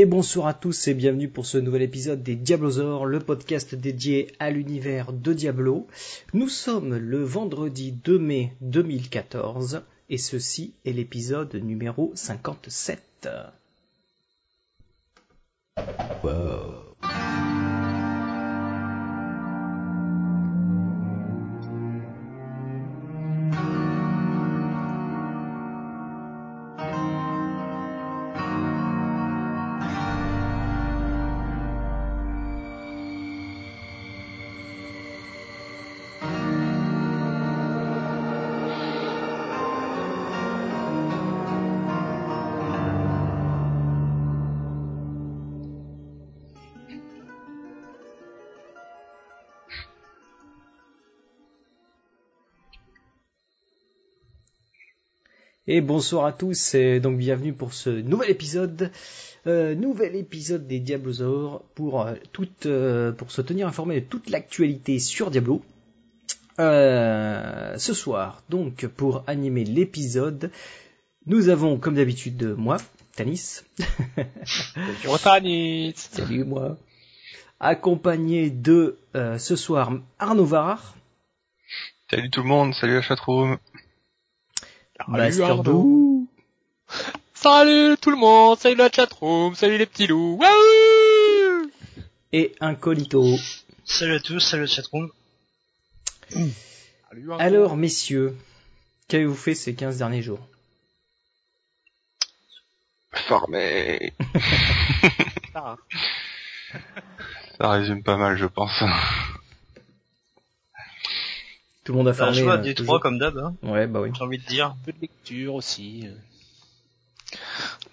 Et bonsoir à tous et bienvenue pour ce nouvel épisode des Diablosaures, le podcast dédié à l'univers de Diablo. Nous sommes le vendredi 2 mai 2014 et ceci est l'épisode numéro 57. Wow. Et bonsoir à tous, et donc bienvenue pour ce nouvel épisode, euh, nouvel épisode des Diablosaures pour euh, toute, euh, pour se tenir informé de toute l'actualité sur Diablo. Euh, ce soir, donc pour animer l'épisode, nous avons comme d'habitude moi, Tanis. Bonjour Tanis. Salut moi. Accompagné de euh, ce soir Arnaud Varar. Salut tout le monde, salut la chatroom. Master Doo. Salut tout le monde, salut la chatroom, salut les petits loups. Wouhou et Incognito. Salut à tous, salut la chatroom. Alors, messieurs, qu'avez-vous fait ces 15 derniers jours? Farmé. Ah. Ça résume pas mal, je pense. Tout le monde a Bah, farmé. je vois euh, des trois comme d'hab, hein, Ouais, bah oui. j'ai envie de dire. Un peu de lecture aussi.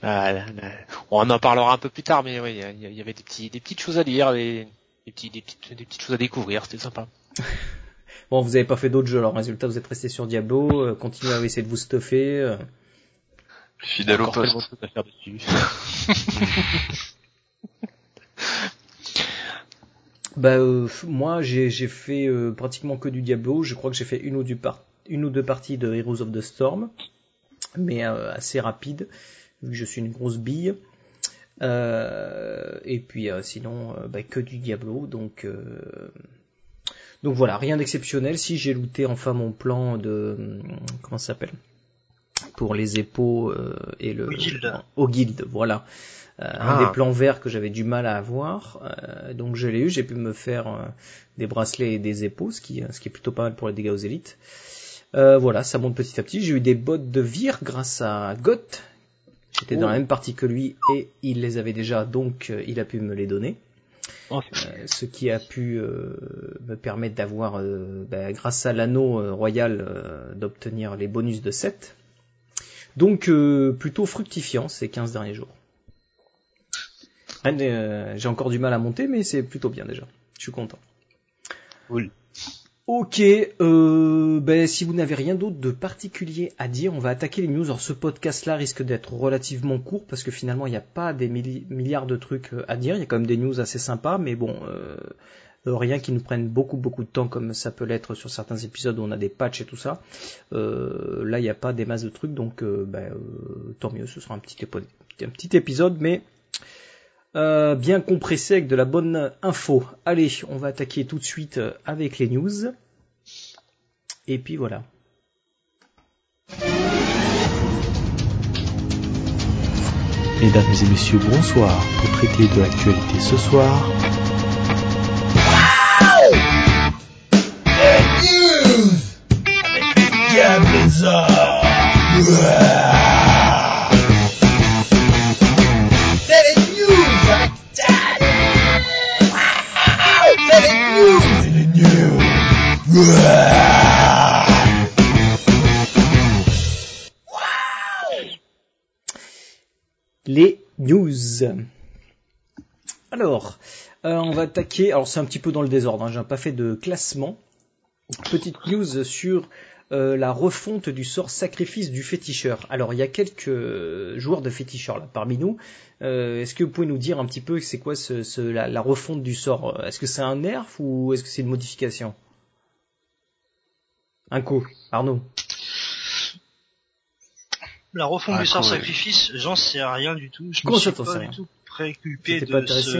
Ah, là, là. On en parlera un peu plus tard, mais oui, il y, y avait des petits, des petites choses à lire, des, des petits, des petites, des petites choses à découvrir, c'était sympa. Bon, vous avez pas fait d'autres jeux, alors résultat, vous êtes resté sur Diablo, euh, continuez à essayer de vous stuffer. euh. Fidèle au poste. de choses à faire dessus. Bah, euh, moi, j'ai j'ai fait euh, pratiquement que du Diablo. Je crois que j'ai fait une ou, du par- une ou deux parties de Heroes of the Storm, mais euh, assez rapide, vu que je suis une grosse bille. Et puis sinon, bah, que du Diablo. Donc, donc voilà, rien d'exceptionnel. Si j'ai looté enfin mon plan de hum, comment ça s'appelle? Pour les épaux euh, et le Au guild. au guild, voilà. Euh, Un Ah. des plans verts que j'avais du mal à avoir, euh, donc je l'ai eu. J'ai pu me faire euh, des bracelets et des épaux, ce qui, ce qui est plutôt pas mal pour les dégâts aux élites. Euh, voilà, ça monte petit à petit. J'ai eu des bottes de vire grâce à Goth. J'étais dans Oh. la même partie que lui et il les avait déjà, donc il a pu me les donner. Oh, Euh, ce qui a pu euh, me permettre d'avoir, euh, bah, grâce à l'anneau royal, euh, d'obtenir les bonus de 7. Donc euh, plutôt fructifiant ces 15 derniers jours. Euh, J'ai encore du mal à monter, mais c'est plutôt bien déjà. Je suis content. Cool. Ok, euh, ben, si vous n'avez rien d'autre de particulier à dire, on va attaquer les news. Alors ce podcast-là risque d'être relativement court parce que finalement il n'y a pas des milli- milliards de trucs euh, à dire. Il y a quand même des news assez sympas, mais bon, euh, rien qui nous prenne beaucoup beaucoup de temps comme ça peut l'être sur certains épisodes où on a des patchs et tout ça. Euh, là il n'y a pas des masses de trucs, donc ben, tant mieux. Ce sera un petit, un petit épisode, mais euh, bien compressé avec de la bonne info. Allez, on va attaquer tout de suite euh, avec les news. Et puis voilà. Mesdames et messieurs, bonsoir. Pour traiter de l'actualité ce soir, Les news. Alors, euh, on va attaquer. Alors c'est un petit peu dans le désordre. Hein, J'ai pas fait de classement. Petite news sur euh, la refonte du sort sacrifice du féticheur. Alors il y a quelques euh, joueurs de féticheurs là parmi nous. Est-ce que vous pouvez nous dire un petit peu c'est quoi la, la refonte du sort? Est-ce que c'est un nerf ou est-ce que c'est une modification? Un coup, Arnaud. La refonte Ah, du sort sacrifice, j'en sais rien du tout. Je Comment me suis pas du tout préoccupé de, ce,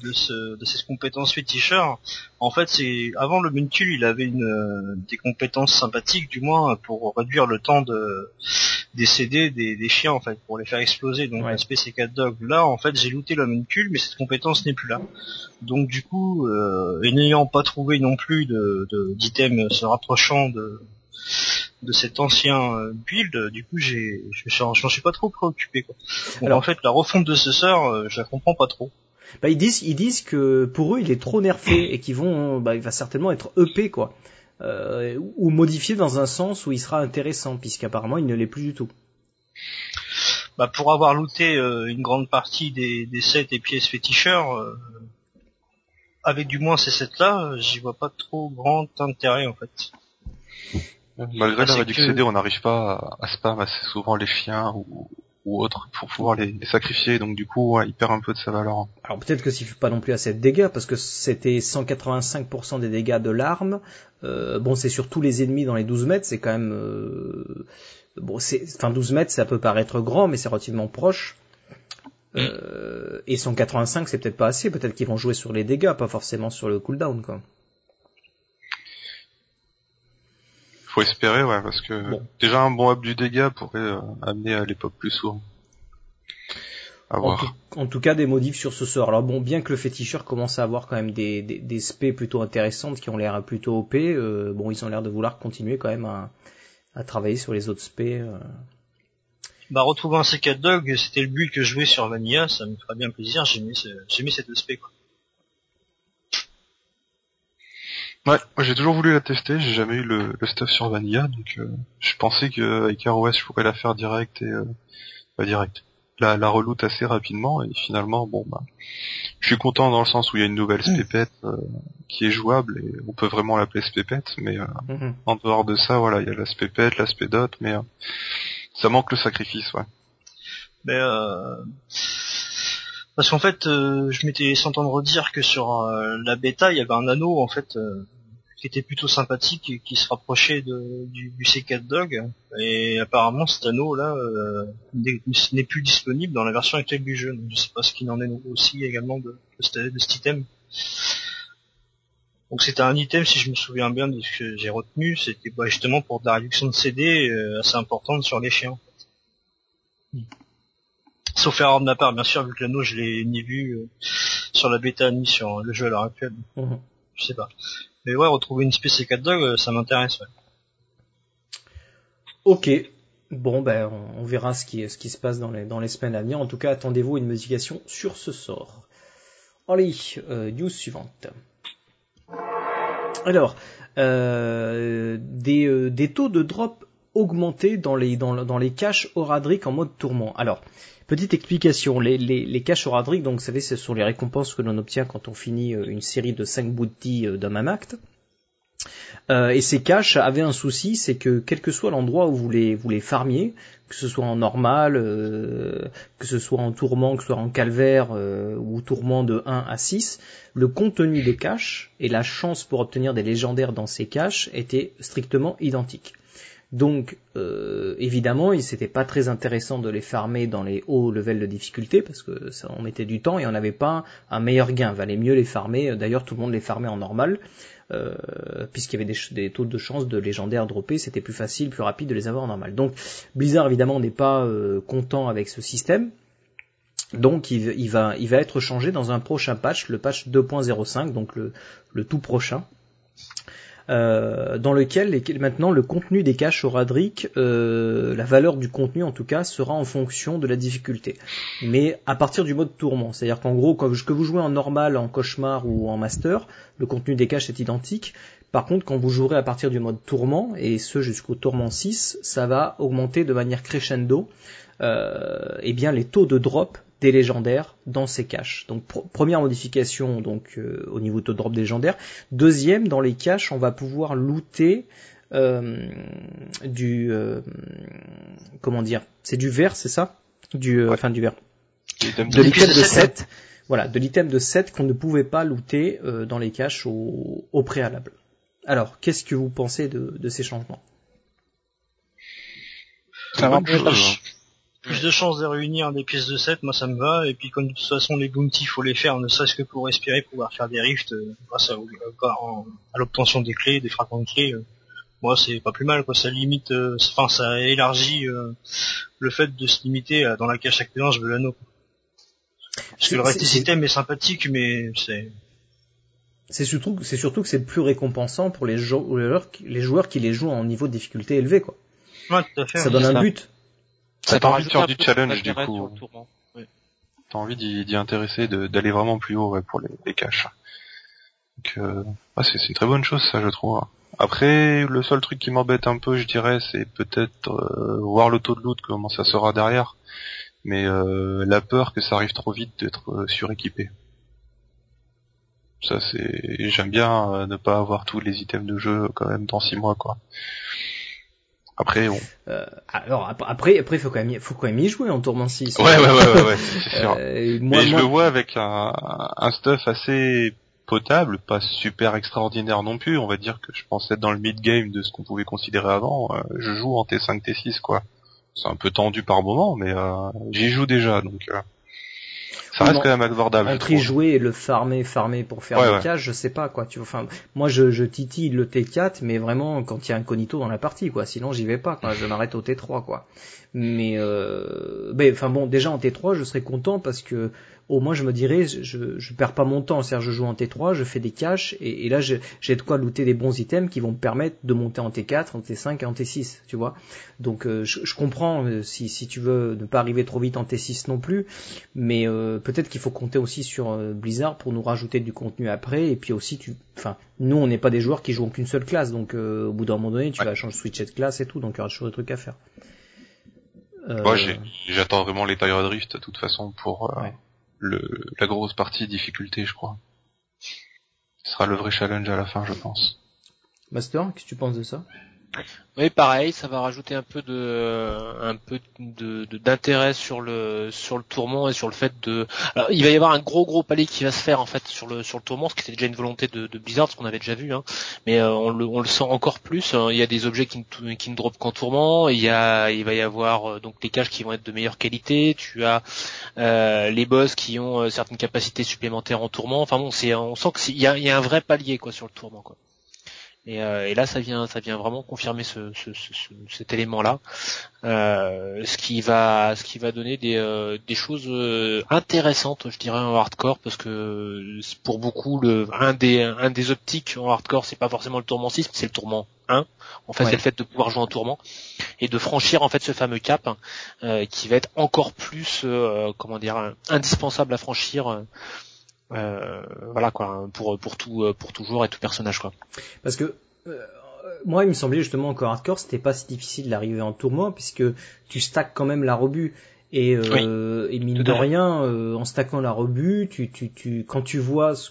de, ce, de ces compétences féticheurs. En fait, c'est avant le Muncul, il avait une, des compétences sympathiques, du moins pour réduire le temps de décéder des, des chiens, en fait, pour les faire exploser. Donc Ouais. l'aspect c'est 4 dog. Là, en fait, j'ai looté le Muncul, mais cette compétence n'est plus là. Donc du coup, euh, et n'ayant pas trouvé non plus de de- d'items se rapprochant de de cet ancien euh, build, euh, du coup j'ai je m'en suis pas trop préoccupé quoi. Donc Alors- en fait la refonte de ce sort, euh, je la comprends pas trop. Bah, ils disent, ils disent que pour eux, il est trop nerfé et qu'ils vont, bah, il va certainement être EP quoi, euh, ou modifié dans un sens où il sera intéressant, puisqu'apparemment il ne l'est plus du tout. Bah pour avoir looté euh, une grande partie des, des sets et pièces féticheurs, euh, avec du moins ces sets là, j'y vois pas trop grand intérêt en fait. Malgré Ah, la réduction que- CD, on n'arrive pas à, à spam assez souvent les chiens ou, ou autres pour pouvoir les, les sacrifier, donc du coup, ouais, il perd un peu de sa valeur. Alors peut-être que s'il fait pas non plus assez de dégâts, parce que c'était 185% des dégâts de l'arme. Euh, bon, c'est sur tous les ennemis dans les 12 mètres, c'est quand même... euh, bon, c'est, enfin 12 mètres, ça peut paraître grand, mais c'est relativement proche. Euh, et 185, c'est peut-être pas assez. Peut-être qu'ils vont jouer sur les dégâts, pas forcément sur le cooldown, quoi. Faut espérer, ouais, parce que Bon. déjà un bon up du dégât pourrait euh, amener à l'époque plus souvent. À En voir. tout, en tout cas, des modifs sur ce sort. Alors bon, bien que le féticheur commence à avoir quand même des, des, des spés plutôt intéressantes qui ont l'air plutôt OP, euh, bon, ils ont l'air de vouloir continuer quand même à, à travailler sur les autres spés. euh. Bah retrouver un C4 dog, c'était le but que je jouais sur Vanilla, ça me ferait bien plaisir, j'ai mis, ce- j'ai mis cet aspect quoi. Ouais, moi j'ai toujours voulu la tester, j'ai jamais eu le, le stuff sur Vanilla, donc euh, je pensais qu'avec ROS je pourrais la faire direct et euh, pas direct. La, la reloot assez rapidement et finalement bon bah je suis content dans le sens où il y a une nouvelle spépette euh, qui est jouable et on peut vraiment l'appeler spépette, mais euh, Mhm. en dehors de ça voilà il y a l'aspect pet, l'aspect dot, mais euh, ça manque le sacrifice ouais. Mais euh, parce qu'en fait, euh, je m'étais laissé entendre dire que sur euh, la bêta, il y avait un anneau en fait euh, qui était plutôt sympathique et qui se rapprochait du, du C4 Dog. Et apparemment, cet anneau là n'est plus disponible dans la version actuelle du jeu. Donc, je sais pas ce qu'il en est aussi également de, cet, item. Donc c'était un item, si je me souviens bien de ce que j'ai retenu, c'était bah, justement pour de la réduction de CD assez importante sur les chiens. Sauf erreur de ma part, bien sûr, vu que l'anneau je l'ai ni vu euh, sur la bêta ni sur le jeu à l'heure actuelle. Mhm. Je sais pas. Mais ouais, retrouver une spécie 4 dog, euh, ça m'intéresse. Ouais. Ok. Bon, ben, on, on verra ce qui, ce qui se passe dans les, dans les semaines à venir. En tout cas, attendez-vous à une modification sur ce sort. Allez, euh, news suivante. Alors, euh, des, euh, des taux de drop augmentés dans les, dans, le- dans les caches Horadric en mode tourment. Alors, petite explication, les, caches donc vous savez, ce sont les récompenses que l'on obtient quand on finit euh, une série de 5 bounties euh, d'un même acte. Euh, et ces caches avaient un souci, c'est que quel que soit l'endroit où vous les, farmiez, que ce soit en normal, que ce soit en tourment, que ce soit en calvaire ou tourment de 1 à 6, le contenu des caches et la chance pour obtenir des légendaires dans ces caches étaient strictement identiques. Donc euh, évidemment, il c'était pas très intéressant de les farmer dans les hauts levels de difficulté parce que ça on mettait du temps et on n'avait pas un meilleur gain. Valait mieux les farmer. D'ailleurs, tout le monde les farmait en normal euh, puisqu'il y avait des, taux de chance de légendaires droppés, c'était plus facile, plus rapide de les avoir en normal. Donc Blizzard évidemment n'est pas euh, content avec ce système. Donc il, va, être changé dans un prochain patch, le patch 2.05, donc le tout prochain, euh, dans lequel maintenant le contenu des caches au Radric, euh, la valeur du contenu en tout cas, sera en fonction de la difficulté. Mais à partir du mode tourment, c'est-à-dire qu'en gros, quand- que vous jouez en normal, en cauchemar ou en master, le contenu des caches est identique. Par contre, quand vous jouerez à partir du mode tourment, et ce jusqu'au tourment 6, ça va augmenter de manière crescendo euh, eh bien les taux de drop des légendaires dans ces caches. Donc pr- première modification donc euh, au niveau taux de drop des légendaires. Deuxième, dans les caches, on va pouvoir looter euh, du euh, comment dire, c'est du vert, c'est ça? Du euh, enfin du vert. Item De l'item de de 7. Voilà, de l'item de 7 qu'on ne pouvait pas looter euh, dans les caches au, au préalable. Alors, qu'est-ce que vous pensez de, de ces changements? Chose. Plus de chances de réunir des pièces de 7, moi ça me va. Et puis comme de toute façon les bounty faut les faire, ne serait-ce que pour respirer, pouvoir faire des rifts euh, grâce à, à l'obtention des clés, des fragments de clés. euh, moi c'est pas plus mal quoi. Ça limite, euh, enfin ça élargit euh, le fait de se limiter à dans la cache actuellement je veux l'anneau. Parce que le reste du système est sympathique, mais c'est C'est surtout, c'est surtout que c'est plus récompensant pour les joueurs, qui- les joueurs qui les jouent en niveau de difficulté élevé, quoi. ouais, tout à fait. Ça ouais. donne un ça. but. Ça peut t'a envie de faire du challenge, du coup. T'as envie d'y d'y intéresser, de- d'aller vraiment plus haut ouais, pour les, les caches. Donc, euh, c'est c'est une très bonne chose, ça, je trouve. Après, le seul truc qui m'embête un peu, je dirais, c'est peut-être euh, voir le taux de loot, comment ça sera derrière. Mais euh, la peur que ça arrive trop vite d'être euh, suréquipé. Ça, c'est... J'aime bien euh, ne pas avoir tous les items de jeu quand même dans six mois, quoi. Après, bon. Euh, alors ap- après, après, faut quand même, y- faut quand même y jouer en tourment 6. Ouais, ouais, ouais, ouais, ouais, c'est sûr. Euh, moi, Mais je moi- le vois avec un, un stuff assez potable, pas super extraordinaire non plus. On va dire que je pense être dans le mid-game de ce qu'on pouvait considérer avant. Euh, je joue en T5, T6, quoi. C'est un peu tendu par moment, mais euh, j'y joue déjà, donc euh, ça reste mais quand même abordable. entre y jouer et le farmer, farmer pour faire Ouais, des ouais. caches, je sais pas quoi. Tu vois, enfin, moi je, je titille le T4, mais vraiment quand il y a incognito dans la partie, quoi. Sinon j'y vais pas, quoi. Je m'arrête au T3, quoi. Mais, euh, ben, enfin bon, déjà en T3, je serais content parce que au moins je me dirais, je, je perds pas mon temps. C'est-à-dire, je joue en T3, je fais des caches et, et là j'ai j'ai de quoi looter des bons items qui vont me permettre de monter en T4, en T5 et en T6, tu vois. Donc euh, je, je comprends euh, si, si tu veux ne pas arriver trop vite en T6 non plus, mais euh, peut-être qu'il faut compter aussi sur euh, Blizzard pour nous rajouter du contenu après et puis aussi tu enfin nous on n'est pas des joueurs qui jouent qu'une seule classe donc euh, au bout d'un moment donné tu Ouais. vas changer switcher de classe et tout donc il y aura toujours des trucs à faire. Euh, Moi, j'ai- j'attends vraiment les Tire Drift de toute façon pour euh, Ouais. Le, la grosse partie difficulté, je crois. Ce sera le vrai challenge à la fin, je pense. Master, qu'est-ce que tu penses de ça? Oui, pareil, ça va rajouter un peu de, d'intérêt sur le, sur le tourment et sur le fait de. Alors, il va y avoir un gros gros palier qui va se faire en fait sur le, tourment, ce qui était déjà une volonté de, de Blizzard, ce qu'on avait déjà vu, hein. Mais euh, on le, on le sent encore plus. hein. Il y a des objets qui ne, qui ne drop qu'en tourment. Il y a, il va y avoir euh, donc les caches qui vont être de meilleure qualité. Tu as euh, les boss qui ont certaines capacités supplémentaires en tourment. Enfin bon, c'est, on sent que il y a, il y a un vrai palier quoi sur le tourment quoi. Et, euh, et là, ça vient, ça vient vraiment confirmer ce, ce- ce- ce- cet élément-là, euh, ce qui va, ce qui va donner des, euh, des choses euh, intéressantes, je dirais, en hardcore, parce que pour beaucoup, le, un des, un des optiques en hardcore, c'est pas forcément le tourment 6, mais c'est le tourment 1. En fait, Ouais. c'est le fait de pouvoir jouer en tourment et de franchir en fait ce fameux cap euh, qui va être encore plus, euh, comment dire, indispensable à franchir. Euh, voilà quoi pour pour tout euh, pour tout joueur et tout personnage quoi Parce que euh, moi, il me semblait justement qu'en hardcore, c'était pas si difficile d'arriver en tournoi, puisque tu stacks quand même la rebut. Et, euh, et mine de rien, euh, en stackant la rebut, tu, tu, tu, quand tu vois ce,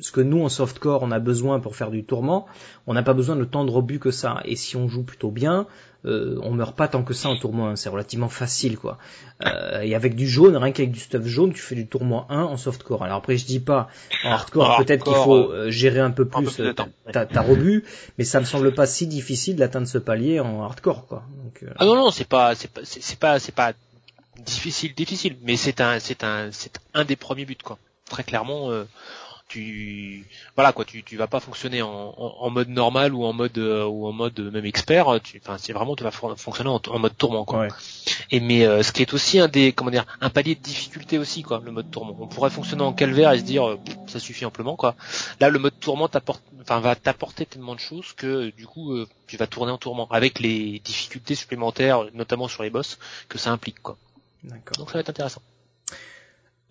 ce que nous en softcore on a besoin pour faire du tourment, on n'a pas besoin de tant de rebut que ça. Et si on joue plutôt bien, euh, on meurt pas tant que ça en tourment 1, c'est relativement facile quoi. Euh, et avec du jaune, rien qu'avec du stuff jaune, tu fais du tourment 1 en softcore. Alors après je dis pas en hardcore, En peut-être qu'il hardcore, faut euh, gérer un peu plus euh, ta, ta rebut, mais ça me semble pas si difficile d'atteindre ce palier en hardcore quoi. Donc, euh, Ah non non, c'est pas c'est pas c'est c'est pas c'est pas difficile difficile, mais c'est un c'est un c'est un des premiers buts quoi. Très clairement euh, tu voilà quoi, tu tu vas pas fonctionner en, en, en mode normal ou en mode euh, ou en mode même expert, tu enfin c'est vraiment tu vas fon- fonctionner en, en mode tourment quoi. Ouais. Et mais euh, ce qui est aussi un des comment dire un palier de difficulté aussi quoi, le mode tourment. On pourrait fonctionner en calvaire et se dire euh, ça suffit amplement quoi. Là le mode tourment t'apporte enfin va t'apporter tellement de choses que du coup tu vas tourner en tourment avec les difficultés supplémentaires notamment sur les boss que ça implique quoi. D'accord. Donc ça va être intéressant.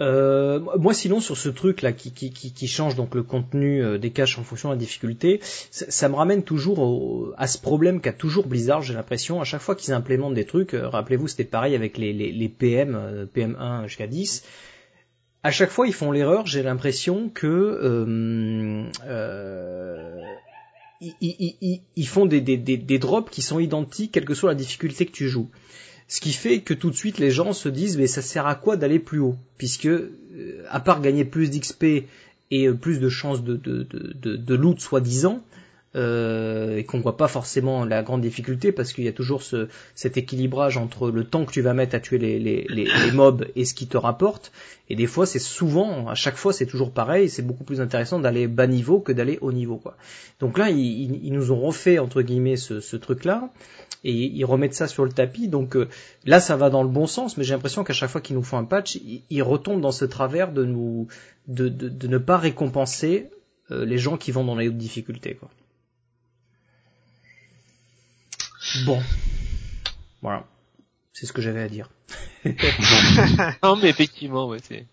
Euh, moi sinon sur ce truc là qui, qui, qui, qui change donc le contenu euh, des caches en fonction de la difficulté, ça, ça me ramène toujours au- à ce problème qu'a toujours Blizzard, j'ai l'impression, à chaque fois qu'ils implémentent des trucs, euh, rappelez-vous c'était pareil avec les, les, les PM, euh, PM1 jusqu'à 10, à chaque fois ils font l'erreur, j'ai l'impression que euh, euh, ils, ils- ils- ils font des, des, des, des drops qui sont identiques quelle que soit la difficulté que tu joues. Ce qui fait que tout de suite les gens se disent mais ça sert à quoi d'aller plus haut? Puisque euh, à part gagner plus d'XP et euh, plus de chances de, loot soi-disant, euh, et qu'on voit pas forcément la grande difficulté parce qu'il y a toujours ce, cet équilibrage entre le temps que tu vas mettre à tuer les, les, les, les mobs et ce qui te rapporte. Et des fois, c'est souvent, à chaque fois, c'est toujours pareil. C'est beaucoup plus intéressant d'aller bas niveau que d'aller haut niveau, quoi. Donc là, ils, ils, nous ont refait entre guillemets ce, ce truc-là et ils remettent ça sur le tapis. Donc euh, là, ça va dans le bon sens, mais j'ai l'impression qu'à chaque fois qu'ils nous font un patch, ils, ils, retombent dans ce travers de nous de, de, de ne pas récompenser euh, les gens qui vont dans les hautes difficultés, quoi. Bon. Voilà. C'est ce que j'avais à dire. non mais effectivement ouais, c'est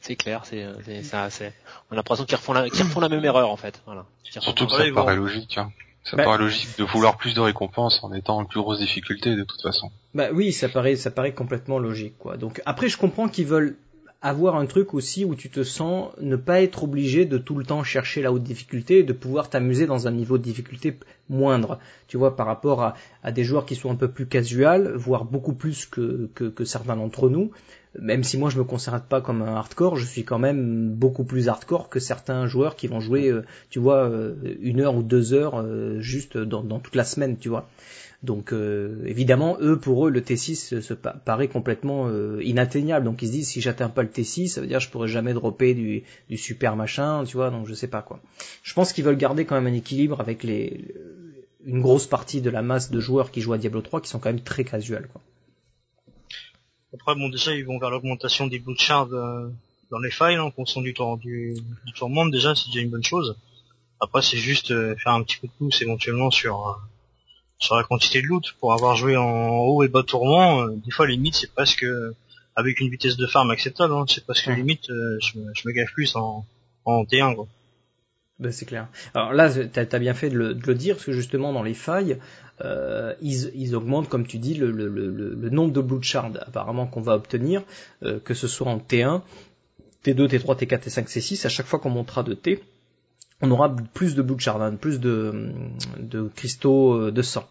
c'est clair c'est ça c'est on a l'impression qu'ils refont la qu'ils refont la même erreur en fait voilà surtout que ça paraît logique hein. ça bah, paraît logique de vouloir plus de récompenses en étant en plus grosse difficulté de toute façon bah oui ça paraît ça paraît complètement logique quoi donc après je comprends qu'ils veulent avoir un truc aussi où tu te sens ne pas être obligé de tout le temps chercher la haute difficulté et de pouvoir t'amuser dans un niveau de difficulté moindre. Tu vois, par rapport à, des joueurs qui sont un peu plus casual, voire beaucoup plus que, certains d'entre nous. Même si moi je me considère pas comme un hardcore, je suis quand même beaucoup plus hardcore que certains joueurs qui vont jouer, euh, tu vois, euh, une heure ou deux heures euh, juste dans toute la semaine, tu vois. Donc euh, évidemment, eux, pour eux, le T6 se, paraît complètement euh, inatteignable. Donc ils se disent, si j'atteins pas le T6, ça veut dire que je pourrais jamais dropper du, du super machin, tu vois, donc je sais pas quoi. Je pense qu'ils veulent garder quand même un équilibre avec les une grosse partie de la masse de joueurs qui jouent à Diablo 3 qui sont quand même très casual quoi. Après bon déjà ils vont vers l'augmentation des blue shards euh, dans les files en fonction du temps du, du tourment déjà c'est déjà une bonne chose. Après c'est juste faire un petit coup de pouce éventuellement sur sur la quantité de loot. Pour avoir joué en haut et bas tourment, euh, des fois limite c'est presque avec une vitesse de farm acceptable, hein, c'est presque limite euh, je, me, je me gaffe plus en, en T1 quoi. Ben, c'est clair. Alors là, t'as as bien fait de le, de le, dire, parce que justement dans les failles, euh, ils, ils, augmentent, comme tu dis, le, le, le nombre de blood shards apparemment qu'on va obtenir, euh, que ce soit en T1, T2, T3, T4, T5, T6, à chaque fois qu'on montera de T, on aura plus de blood shards, hein, plus de, de cristaux euh, de sang.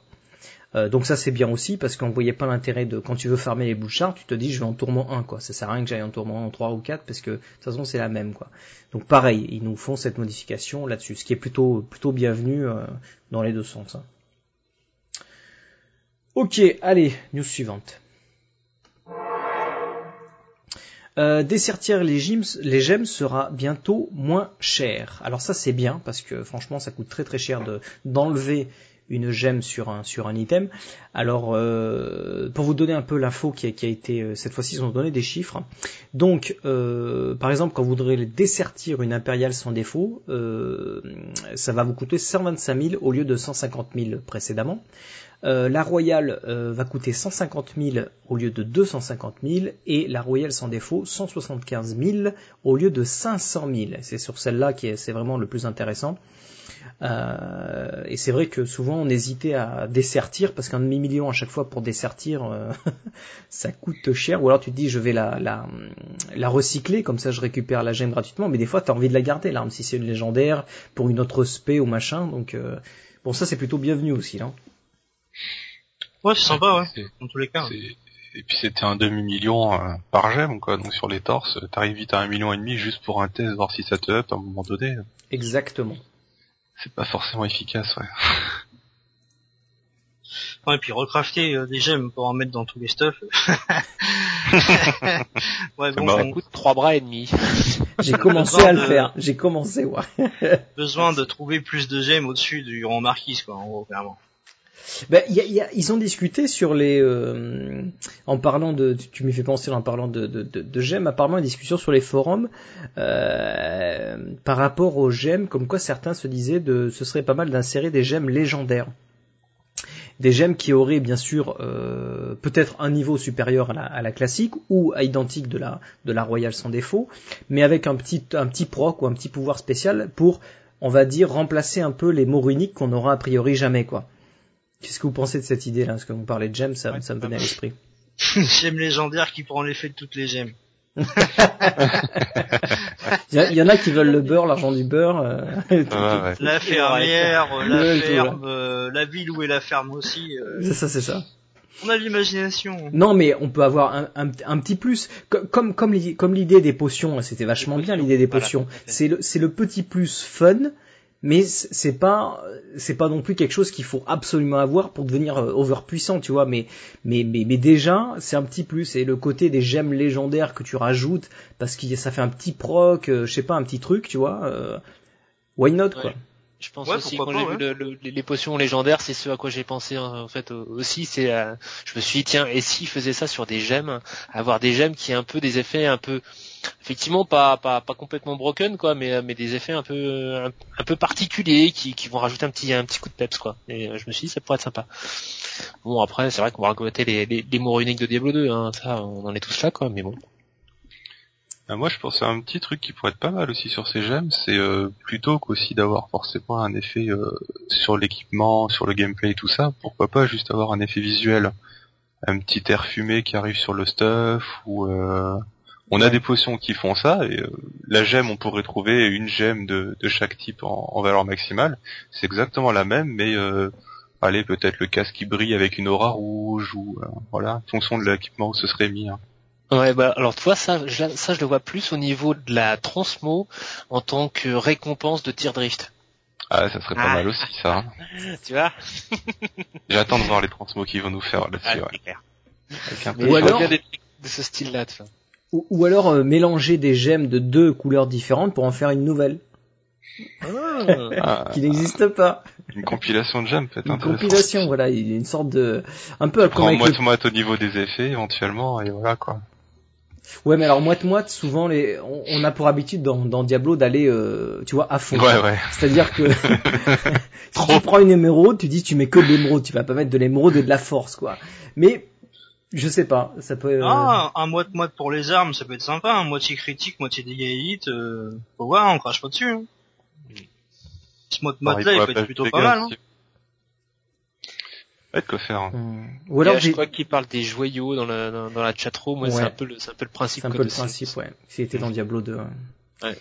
Euh, donc ça c'est bien aussi parce qu'on voyait pas l'intérêt de quand tu veux farmer les blue shards, tu te dis je vais en tourment 1 quoi. Ça sert à rien que j'aille en tourment en 3 ou 4 parce que de toute façon c'est la même quoi. Donc pareil, ils nous font cette modification là-dessus, ce qui est plutôt plutôt bienvenu euh, dans les deux sens. Hein. Ok, allez, news suivante. Euh, dessertir les les gemmes sera bientôt moins cher. Alors ça c'est bien parce que franchement ça coûte très très cher de d'enlever une gemme sur un sur un item. Alors euh, pour vous donner un peu l'info qui a, été euh, cette fois-ci ils ont donné des chiffres. Donc euh, par exemple quand vous voudrez dessertir une impériale sans défaut, ça va vous coûter 125 000 au lieu de 150 000 précédemment. La Royale va coûter 150 000 au lieu de 250 000 et la Royale sans défaut 175 000 au lieu de 500 000. C'est sur celle-là qui est, c'est vraiment le plus intéressant. Euh, et c'est vrai que souvent on hésitait à dessertir parce qu'un demi-million à chaque fois pour dessertir, euh, ça coûte cher. Ou alors tu te dis je vais la, la, la recycler, comme ça je récupère la gemme gratuitement. Mais des fois tu as envie de la garder l'arme si c'est une légendaire pour une autre spé ou machin. Donc euh, bon ça c'est plutôt bienvenu aussi là. Ouais, c'est sympa, ouais. Dans tous les cas. Et puis c'était un demi-million euh, par gemme, quoi. Donc sur les torses, t'arrives vite à un million et demi juste pour un test, voir si ça te up à un moment donné. Exactement. C'est pas forcément efficace, ouais. Ouais, et puis recrafter euh, des gemmes pour en mettre dans tous les stuff. ouais, bon, ça coûte trois bras et demi. J'ai commencé à le faire. J'ai commencé, ouais. besoin de trouver plus de gemmes au-dessus du rang marquise, quoi, en gros, clairement. Ben, y a, y a, ils ont discuté sur les, euh, en parlant de, tu m'y fais penser en parlant de, de, de, de gemmes, apparemment une discussion sur les forums euh, par rapport aux gemmes, comme quoi certains se disaient de, ce serait pas mal d'insérer des gemmes légendaires des gemmes qui auraient bien sûr euh, peut-être un niveau supérieur à la, à la, classique ou à identique de la de la royale sans défaut, mais avec un petit un petit proc ou un petit pouvoir spécial pour on va dire remplacer un peu les mots runiques qu'on aura a priori jamais quoi. Qu'est-ce que vous pensez de cette idée-là? Parce que vous parlez de gemmes, ça, ça me venait à l'esprit. Gemme légendaire qui prend l'effet de toutes les gemmes. il, y, en a qui veulent le beurre, l'argent du beurre. Euh, ah, La fermière, la ferme, euh, la ville où est la ferme aussi. Euh. C'est ça, c'est ça. On a l'imagination. Non, mais on peut avoir un, un, un petit plus. Comme comme comme l'idée des potions, c'était vachement bien l'idée des potions. C'est le c'est le petit plus fun mais c'est pas c'est pas non plus quelque chose qu'il faut absolument avoir pour devenir euh, overpuissant tu vois. Mais mais mais, déjà c'est un petit plus. Et le côté des gemmes légendaires que tu rajoutes parce que ça fait un petit proc euh, je sais pas un petit truc tu vois euh, why not quoi je pense Ouais, aussi quand j'ai vu le- le- les- potions légendaires, c'est ce à quoi j'ai pensé hein, en fait euh, aussi. C'est, euh, je me suis dit tiens, et s'ils faisaient ça sur des gemmes, avoir des gemmes qui aient un peu des effets un peu, effectivement pas pas, pas complètement broken quoi, mais euh, mais des effets un peu un, un peu particuliers qui, qui vont rajouter un petit un petit coup de peps quoi. Et euh, je me suis dit ça pourrait être sympa. Bon après c'est vrai qu'on va regretter les, les, les mots uniques de Diablo 2, hein, ça on en est tous là quoi, mais bon. Ah, moi, je pense à un petit truc qui pourrait être pas mal aussi sur ces gemmes, c'est euh, plutôt qu'aussi d'avoir forcément un effet euh, sur l'équipement, sur le gameplay et tout ça, pourquoi pas juste avoir un effet visuel, un petit air fumé qui arrive sur le stuff, ou euh, on a des potions qui font ça, et euh, la gemme, on pourrait trouver une gemme de, de chaque type en, en valeur maximale, c'est exactement la même, mais euh, allez, peut-être le casque qui brille avec une aura rouge, ou euh, voilà, en fonction de l'équipement où ce serait mis. hein. Ouais, bah alors toi ça, je- ça je le vois plus au niveau de la transmo en tant que récompense de tir drift. Ah, ça serait pas Ah. mal aussi, ça. hein. Tu vois J'attends de voir les transmos qu'ils vont nous faire Ah, là-dessus. ouais. c'est clair. Avec un peu Mais Ou alors- bien des trucs de ce style-là, tu vois. ou, ou alors euh, mélanger des gemmes de deux couleurs différentes pour en faire une nouvelle Ah, qui n'existe pas une compilation de gemmes peut-être une compilation voilà il y a une sorte de un peu comme Prends avec le moite moite au niveau des effets éventuellement et voilà quoi. Ouais, mais alors moite moite, souvent les, on, on a pour habitude dans, dans Diablo d'aller, euh, tu vois, à fond. Ouais ouais. C'est-à-dire que si tu prends une émeraude, tu dis tu mets que de l'émeraude, tu vas pas mettre de l'émeraude et de la force, quoi. Mais je sais pas, ça peut. euh, Ah, un moite moite pour les armes, ça peut être sympa, un moitié critique, moitié dégâts élite, euh, faut voir, on crache pas dessus. Hein. Ce moite moite Pareil là, il peut être plutôt pas mal. Hein. Ouais, de quoi faire. hein. hum. Ou alors euh, je j'ai- crois qu'il parle des joyaux dans la, dans, dans la chatroom, ouais, c'est Ouais. un peu le, c'est un peu le principe. c'est un peu de le principe, ouais. C'était dans Diablo 2. ouais. Ouais.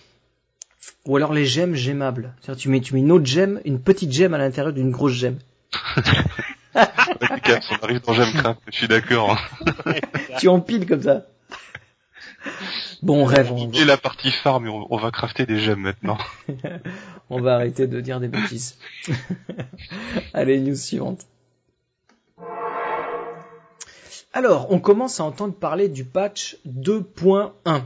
Ou alors les gemmes gemmables. C'est-à-dire tu mets tu mets une autre gemme, une petite gemme à l'intérieur d'une grosse gemme. On arrive dans Gemcraft, je suis d'accord. hein. tu empiles comme ça. Bon, on rêve, on, Et la partie farm, et on, on va crafter des gemmes maintenant. on va arrêter de dire des bêtises. Allez, news suivante. Alors, on commence à entendre parler du patch 2.1.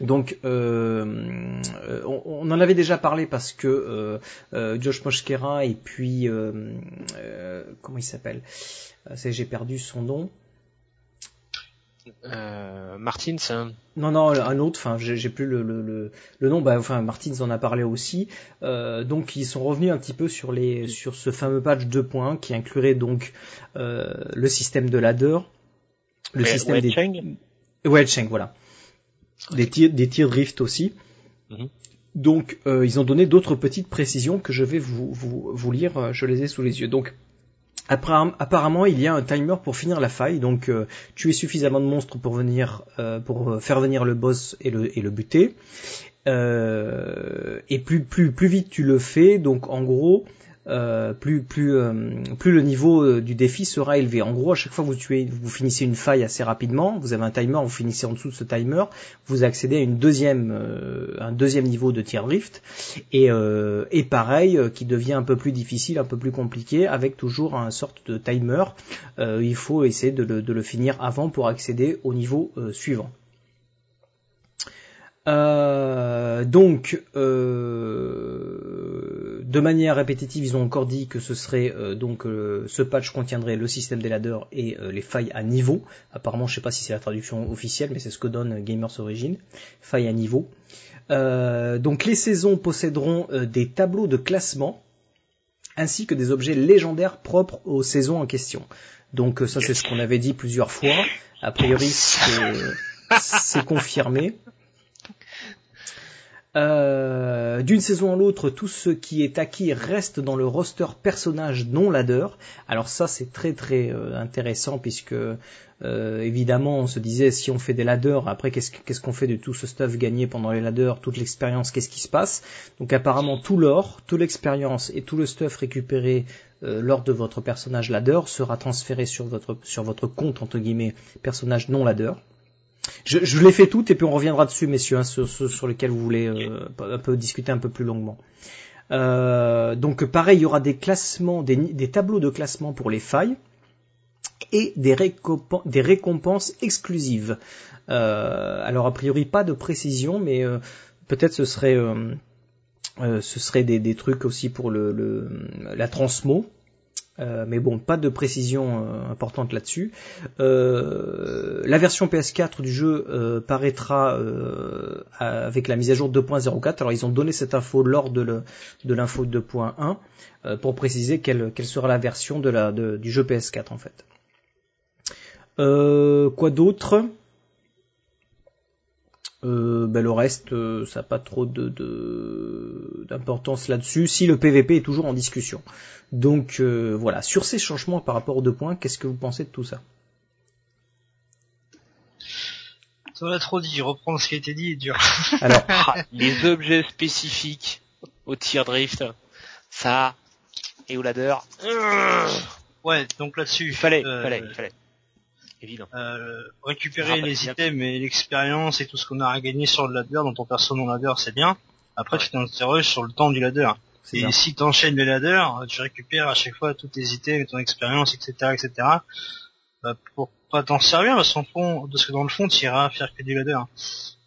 Donc, euh, euh, on, en avait déjà parlé parce que euh, Josh Moshkera et puis comment il s'appelle? J'ai perdu son nom. Euh, Martins, hein. Non, non, un autre. Enfin, j'ai plus le, le, le, le nom. Bah, enfin, Martins en a parlé aussi. Euh, donc, ils sont revenus un petit peu sur les sur ce fameux patch 2.1 qui inclurait donc euh, le système de ladder, le système des Wedging. Wedging, voilà, des tirs des tirs drift aussi. Mhm. Donc, euh, ils ont donné d'autres petites précisions que je vais vous vous, vous lire. Je les ai sous les yeux. Donc Apparemment, il y a un timer pour finir la faille, donc euh, tuer suffisamment de monstres pour venir, euh, pour euh, faire venir le boss et le, buter. Euh, et plus, plus vite tu le fais, donc en gros, euh, euh, plus le niveau euh, du défi sera élevé. En gros, à chaque fois que vous finissez une faille assez rapidement, vous avez un timer, vous finissez en dessous de ce timer, vous accédez à un deuxième niveau de tier drift, et, pareil, qui devient un peu plus difficile, un peu plus compliqué, avec toujours un sorte de timer. Il faut essayer de le, finir avant pour accéder au niveau suivant. Donc, de manière répétitive, ils ont encore dit que ce serait euh, donc euh, ce patch contiendrait le système des ladders et euh, les failles à niveau. Apparemment, je sais pas si c'est la traduction officielle, mais c'est ce que donne Gamers Origin, failles à niveau. Donc, les saisons posséderont des tableaux de classement ainsi que des objets légendaires propres aux saisons en question. Donc, ça, c'est ce qu'on avait dit plusieurs fois. A priori, c'est confirmé. Euh, D'une saison à l'autre, tout ce qui est acquis reste dans le roster personnage non ladder. Alors ça, c'est très très euh, intéressant puisque euh, évidemment, on se disait si on fait des ladders, après qu'est-ce qu'on fait de tout ce stuff gagné pendant les ladders, toute l'expérience, qu'est-ce qui se passe? Donc apparemment, tout l'or, toute l'expérience et tout le stuff récupéré lors de votre personnage ladder sera transféré sur votre sur votre compte entre guillemets personnage non ladder. Je, je les fais toutes et puis on reviendra dessus, messieurs, hein, sur, sur, sur lesquels vous voulez euh, un peu discuter un peu plus longuement. Euh, donc pareil, il y aura des classements, des, des tableaux de classement pour les failles et des, récompenses, des récompenses exclusives. Euh, alors a priori pas de précision, mais euh, peut-être ce serait euh, euh, ce serait des, des, trucs aussi pour le, le la transmo. Euh, mais bon, pas de précision euh, importante là-dessus. Euh, la version PS4 du jeu paraîtra avec la mise à jour 2.04. Alors ils ont donné cette info lors de l'info 2.1 pour préciser quelle, quelle, sera la version de la, du jeu PS4 en fait. quoi d'autre? Euh, ben le reste, euh, ça n'a pas trop de, d'importance là-dessus. Si le PVP est toujours en discussion. Donc euh, voilà. Sur ces changements par rapport aux deux points, qu'est-ce que vous pensez de tout ça? Ça a trop dit. Reprendre ce qui a été dit est dur. Alors, les objets spécifiques au tir drift, ça et au ladder. Ouais, donc là-dessus. Il fallait, fallait, Euh, récupérer les items et l'expérience et tout ce qu'on a à gagner sur le ladder dans ton perso non ladder, c'est bien. Après, tu t'interroges sur le temps du ladder. Et si tu enchaînes les ladders, tu récupères à chaque fois tous tes items, ton expérience, etc., etc. Bah, pour pas t'en servir, parce fond, de ce que dans le fond, tu iras faire que du ladder.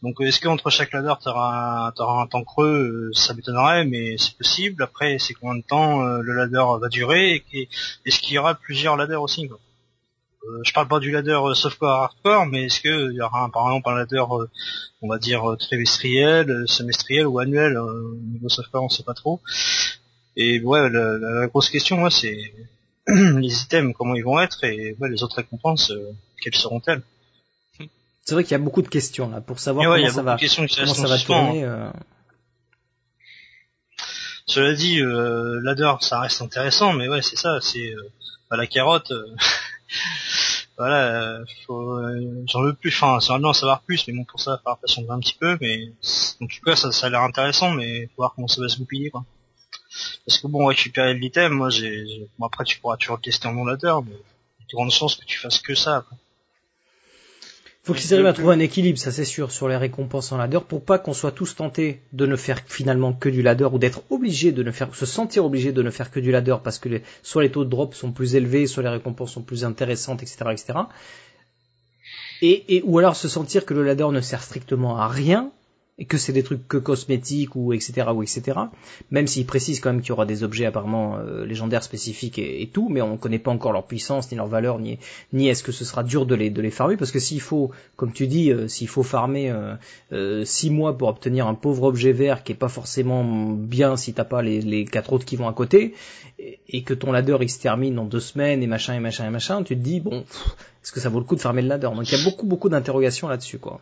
Donc, est-ce qu'entre chaque ladder, tu auras, un temps creux Ça m'étonnerait, mais c'est possible. Après, c'est combien de temps euh, le ladder va durer et Est-ce qu'il y aura plusieurs ladders aussi quoi euh, je parle pas du ladder euh, softcore hardcore, mais est-ce qu'il y aura un, par exemple un ladder, euh, on va dire trimestriel, semestriel ou annuel au niveau softcore, on sait pas trop. Et ouais, la, grosse question, moi, c'est les items, comment ils vont être, et ouais, les autres récompenses, quelles seront-elles? C'est vrai qu'il y a beaucoup de questions là pour savoir comment, ça va, comment ça va tourner. Cela dit, euh, ladder, ça reste intéressant, mais ouais, c'est ça, c'est bah, la carotte. voilà, euh, j'en veux plus, enfin, j'aimerais bien en savoir plus, mais bon, pour ça, il va un petit peu, mais en tout cas, ça, ça a l'air intéressant, mais faut voir comment ça va se goupiller, quoi. Parce que bon, récupérer l'item, moi, j'ai, bon, après, tu pourras toujours le tester en non mais il y a de grandes chances que tu fasses que ça, quoi faut qu'ils arrivent à trouver un équilibre, ça c'est sûr, sur les récompenses en ladder, pour pas qu'on soit tous tentés de ne faire finalement que du ladder ou d'être obligé de ne faire, se sentir obligé de ne faire que du ladder parce que les, soit les taux de drop sont plus élevés, soit les récompenses sont plus intéressantes, etc., etc. Et, et ou alors se sentir que le ladder ne sert strictement à rien et que c'est des trucs que cosmétiques ou etc ou etc. Même s'ils précisent quand même qu'il y aura des objets apparemment euh, légendaires spécifiques et, tout, mais on ne connaît pas encore leur puissance ni leur valeur ni ni est-ce que ce sera dur de les de les farmer parce que s'il faut, comme tu dis, euh, s'il faut farmer euh, euh, six mois pour obtenir un pauvre objet vert qui est pas forcément bien si t'as pas les, les quatre autres qui vont à côté et, que ton ladder il se termine en deux semaines et machin et machin et machin, tu te dis bon, est-ce que ça vaut le coup de farmer le ladder? Donc il y a beaucoup beaucoup d'interrogations là-dessus quoi.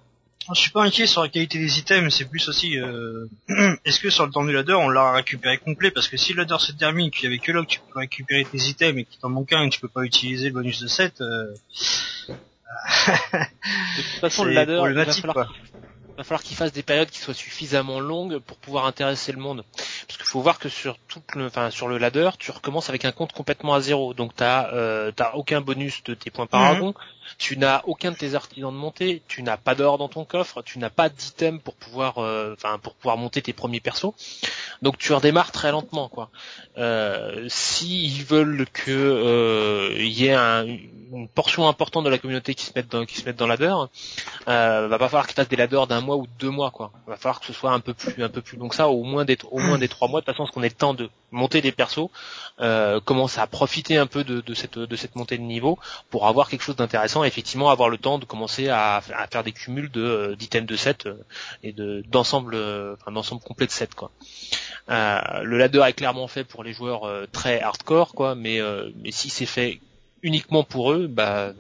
Je suis pas inquiet sur la qualité des items, c'est plus aussi euh, est-ce que sur le temps du ladder on l'a récupéré complet? Parce que si le ladder se termine qu'il y avait que là que tu peux récupérer tes items et qu'il t'en manque un et que tu peux pas utiliser le bonus de 7 euh... de toute façon le ladder il va falloir, va falloir qu'il fasse des périodes qui soient suffisamment longues pour pouvoir intéresser le monde. Parce qu'il faut voir que sur tout le, enfin sur le ladder, tu recommences avec un compte complètement à zéro. Donc t'as euh, aucun bonus de tes points paragon, mhm. Tu n'as aucun de tes artisans de montée, tu n'as pas d'or dans ton coffre, tu n'as pas d'item pour pouvoir, euh, enfin pour pouvoir monter tes premiers persos. Donc tu redémarres très lentement quoi. Euh, S'ils veulent que euh, y ait une portion importante de la communauté qui se mette dans qui se mette dans euh, va pas falloir qu'ils fassent des ladders d'un mois ou deux mois quoi. Va falloir que ce soit un peu plus un peu plus long que ça, au moins des au moins des trois mois de toute façon, parce qu'on ait le temps de monter des persos, euh, commencer à profiter un peu de, de, cette de cette montée de niveau pour avoir quelque chose d'intéressant, effectivement avoir le temps de commencer à, faire des cumuls de euh, d'items de set euh, et de d'ensemble euh, enfin d'ensemble complet de set quoi. Euh, le ladder est clairement fait pour les joueurs très hardcore quoi, mais si c'est fait uniquement pour eux, bah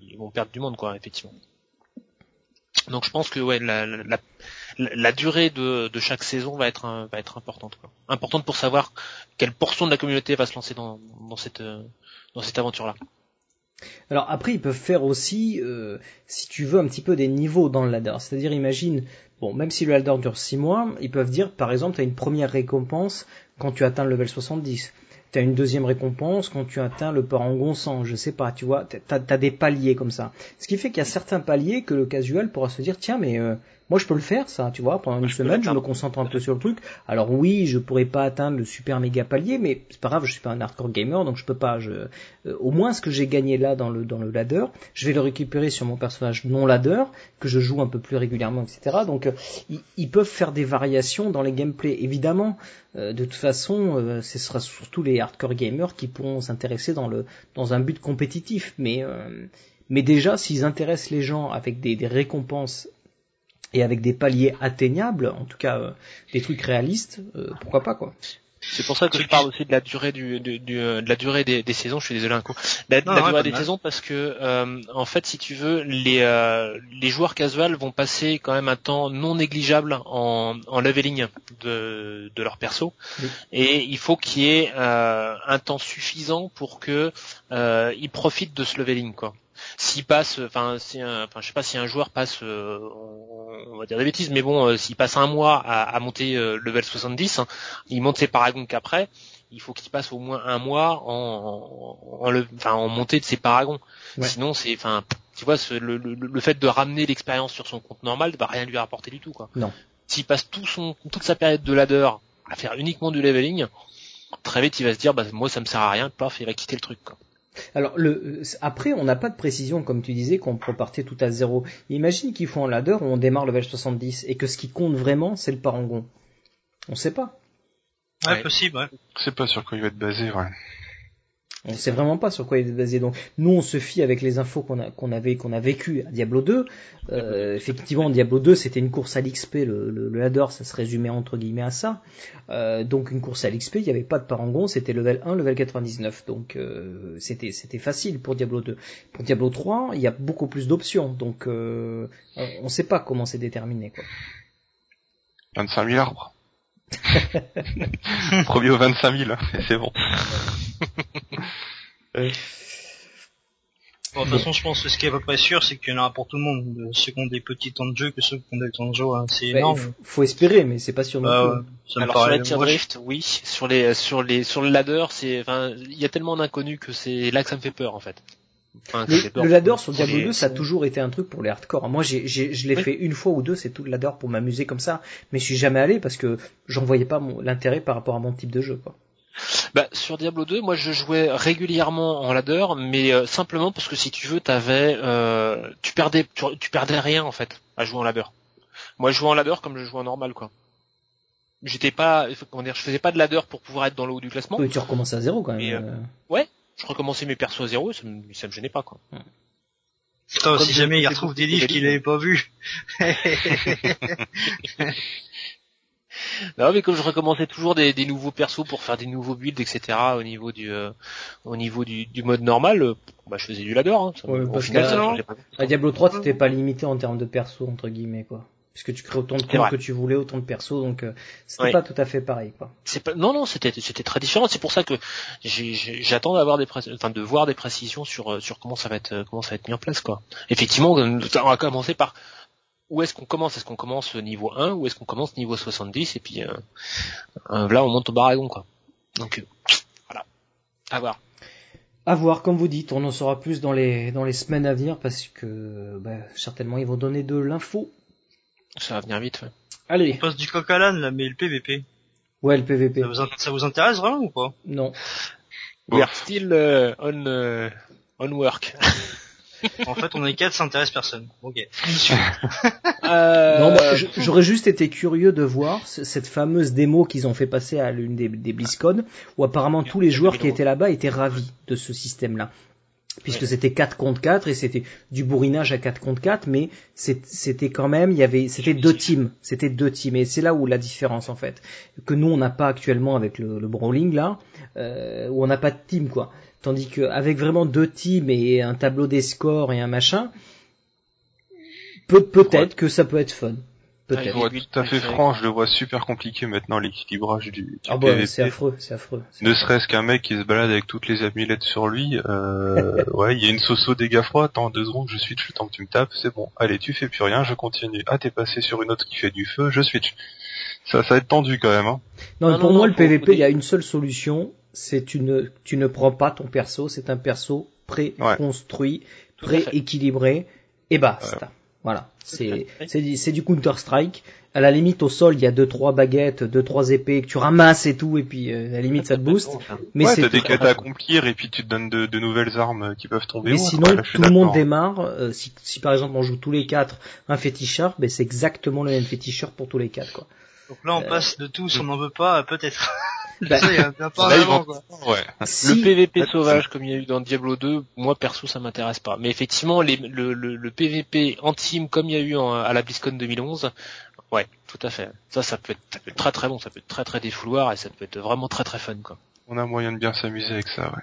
ils vont perdre du monde quoi effectivement. Donc je pense que la, durée de, chaque saison va être va être importante quoi. importante pour savoir quelle portion de la communauté va se lancer dans, dans cette dans cette aventure là. Alors après ils peuvent faire aussi euh, si tu veux un petit peu des niveaux dans le ladder, c'est-à-dire imagine même si le ladder dure 6 mois, ils peuvent dire par exemple tu as une première récompense quand tu atteins le level 70 tu as une deuxième récompense quand tu atteins le parangon 100, je sais pas, tu vois, tu as, des paliers comme ça. Ce qui fait qu'il y a certains paliers que le casual pourra se dire, tiens, mais euh, moi je peux le faire ça, tu vois, pendant une semaine, je me concentre un peu sur le truc. Alors oui, je pourrais pas atteindre le super méga palier, mais c'est pas grave, je suis pas un hardcore gamer, donc je peux pas. Je, euh, au moins ce que j'ai gagné là dans le dans le ladder, je vais le récupérer sur mon personnage non ladder que je joue un peu plus régulièrement, etc. Donc euh, ils, peuvent faire des variations dans les gameplays, évidemment. Euh, de toute façon, ce sera surtout les hardcore gamers qui pourront s'intéresser dans le dans un but compétitif, mais mais déjà, s'ils intéressent les gens avec des, des récompenses et avec des paliers atteignables, en tout cas euh, des trucs réalistes, euh, pourquoi pas quoi. C'est pour ça que je parle aussi de la durée du, euh, de la durée des, saisons. Je suis désolé un coup. La, la durée des saisons parce que en fait, si tu veux, les les joueurs casual vont passer quand même un temps non négligeable en, en leveling de de leur perso, et il faut qu'il y ait un temps suffisant pour que ils profitent de ce leveling quoi s'il passe, enfin, si enfin, je sais pas si un joueur passe, euh, on, va dire des bêtises, mais bon, euh, s'il passe un mois à, monter euh, level 70, hein, il monte ses paragons qu'après, il faut qu'il passe au moins un mois en, en, le, en montée de ses paragons. Sinon, c'est, enfin, tu vois, le, le, fait de ramener l'expérience sur son compte normal ne va rien lui rapporter du tout, quoi. Non. S'il passe tout son, toute sa période de ladder à faire uniquement du leveling, très vite il va se dire, bah moi ça me sert à rien, paf, il va quitter le truc. Quoi. Alors le, après, on n'a pas de précision, comme tu disais, qu'on peut partir tout à zéro. Imagine qu'ils font un ladder où on démarre level 70 et que ce qui compte vraiment, c'est le parangon. On sait pas. Ouais, possible, ouais. C'est pas sur quoi il va être basé, ouais. On sait vraiment pas sur quoi il est basé. Donc nous on se fie avec les infos qu'on a qu'on avait qu'on a vécu à Diablo 2. Euh, effectivement Diablo 2 c'était une course à l'XP, le, le, le, ça se résumait entre guillemets à ça. Euh, donc une course à l'XP, il n'y avait pas de parangon, c'était level 1, level 99. Donc euh, c'était c'était facile pour Diablo 2. Pour Diablo 3, il y a beaucoup plus d'options. Donc euh, on, ne sait pas comment c'est déterminé quoi. 25 000 arbres. Premier au 25 000, c'est bon. Bon, de toute façon, je pense que ce qui est à peu près sûr, c'est qu'il y en aura pour tout le monde. Ceux qui ont des petits temps de jeu que ceux qui ont des temps de jeu, hein. c'est bah, énorme. Faut espérer, mais c'est pas sûr non bah, plus. Alors sur la tier drift, oui. Sur les, sur les, sur le ladder, c'est, enfin, il y a tellement d'inconnus que c'est là que ça me fait peur, en fait. Le ladder sur Diablo 2, ça a toujours été un truc pour les hardcore. Moi, j'ai, je l'ai fait une fois ou deux, c'est tout le ladder pour m'amuser comme ça, mais je suis jamais allé parce que j'en voyais pas l'intérêt par rapport à mon type de jeu, quoi. Bah, sur Diablo 2, moi je jouais régulièrement en ladder, mais euh, simplement parce que si tu veux, t'avais, euh, tu perdais, tu, perdais rien en fait à jouer en ladder. Moi je jouais en ladder comme je jouais en normal quoi. J'étais pas, comment dire, je faisais pas de ladder pour pouvoir être dans le haut du classement. Oui, tu recommençais à zéro quand même. Euh. ouais, je recommençais mes persos à zéro, ça me, ça me gênait pas quoi. si jamais il retrouve des livres qu'il avait pas vus. non mais comme je recommençais toujours des, nouveaux persos pour faire des nouveaux builds etc au niveau du euh, au niveau du, mode normal euh, bah je faisais du ladder hein, au final à Diablo 3 t'étais pas limité en termes de perso entre guillemets quoi puisque tu crées autant de comptes que tu voulais autant de persos donc euh, c'était pas tout à fait pareil quoi. C'est pas non non c'était c'était très différent. C'est pour ça que j'attends d'avoir des enfin de voir des précisions sur sur comment ça va être comment ça va être mis en place quoi. Effectivement on va commencer par où est-ce qu'on commence? Est-ce qu'on commence niveau 1 ou est-ce qu'on commence niveau 70 et puis euh, euh, là on monte au baragon quoi. Donc euh, voilà, à voir. À voir, comme vous dites, on en saura plus dans les dans les semaines à venir parce que bah, certainement ils vont donner de l'info. Ça va venir vite. Ouais. Allez. On passe du coq à l'âne là, mais le PVP. Ouais, le PVP. Ça vous, intéresse vraiment ou pas? Non. We are still on on work. en fait, on est quatre, ça intéresse personne. Ok. euh... Non, j'aurais juste été curieux de voir cette fameuse démo qu'ils ont fait passer à l'une des, des BlizzCon, où apparemment tous les joueurs qui étaient là-bas étaient ravis de ce système-là puisque c'était 4 contre 4 et c'était du bourrinage à 4 contre 4 mais c'était quand même il y avait c'était deux teams. C'était deux teams et c'est là où la différence en fait que nous on n'a pas actuellement avec le, le brawling là euh, où on n'a pas de team quoi. Tandis qu'avec vraiment deux teams et un tableau des scores et un machin, peut, peut-être que ça peut être fun. Peut-être. Ouais, tout à fait franc, je le vois super compliqué maintenant l'équilibrage du, du Ah bah, c'est affreux, c'est affreux. Ne serait-ce qu'un mec qui se balade avec toutes les amulettes sur lui, euh, ouais, il y a une soso dégâts froids, attends deux secondes, je switch le temps que tu me tapes, c'est bon. Allez, tu fais plus rien, je continue. Ah, t'es passé sur une autre qui fait du feu, je switch. Ça, ça va être tendu quand même. Hein. Non, Non, pour non, moi, non, le PVP, il y a une seule solution, c'est tu ne, tu ne prends pas ton perso, c'est un perso pré-construit, pré-équilibré, et basta. Voilà. C'est, c'est, du- c'est du Counter-Strike. À la limite, au sol, il y a deux, trois baguettes, deux, trois épées que tu ramasses et tout, et puis, euh, à la limite, ça te booste. Mais ouais, c'est t'as des quêtes à accomplir et puis tu te donnes de, de nouvelles armes qui peuvent tomber. Mais haut, sinon. Là, tout le monde démarre. euh, si, si par exemple on joue tous les quatre un féticheur, ben c'est exactement le même féticheur pour tous les quatre. Quoi. Donc là, on Euh, passe de tous, on n'en veut pas, peut-être. Ben, Ça, il y a un pas Là, ils avant, vont- quoi. Ouais. si- Le PVP sauvage comme il y a eu dans Diablo 2, moi perso ça m'intéresse pas. Mais effectivement les- le, le, le PVP en team comme il y a eu en- à la BlizzCon 2011, ouais, tout à fait. Ça, ça peut être, ça peut être très très bon, ça peut être très très défouloir et ça peut être vraiment très très fun quoi. On a moyen de bien s'amuser avec ça, ouais.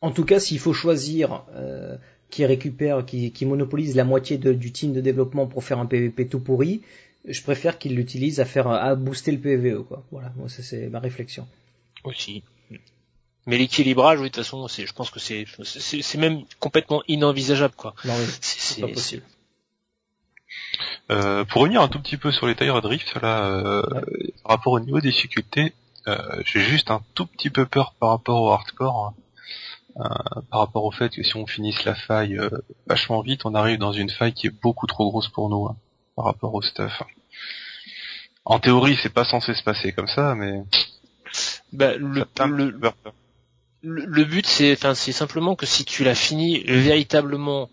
En tout cas, s'il faut choisir euh, qui récupère, qui, qui monopolise la moitié de- du team de développement pour faire un PVP tout pourri, je préfère qu'il l'utilise à faire à booster le PVE. Quoi. Voilà, moi ça, c'est ma réflexion. Aussi. Mais l'équilibrage, oui, de toute façon, c'est, je pense que c'est, c'est, c'est même complètement inenvisageable quoi. Non, mais C'est, c'est c'est- pas possible. Euh, pour revenir un tout petit peu sur les Tire Drift, là, euh, par rapport au niveau de difficulté, euh, j'ai juste un tout petit peu peur par rapport au hardcore, hein. Euh, par rapport au fait que si on finisse la faille euh, vachement vite, on arrive dans une faille qui est beaucoup trop grosse pour nous, hein, par rapport au stuff. En théorie, c'est pas censé se passer comme ça, mais bah, le, le, le, le but c'est enfin c'est simplement que si tu l'as fini véritablement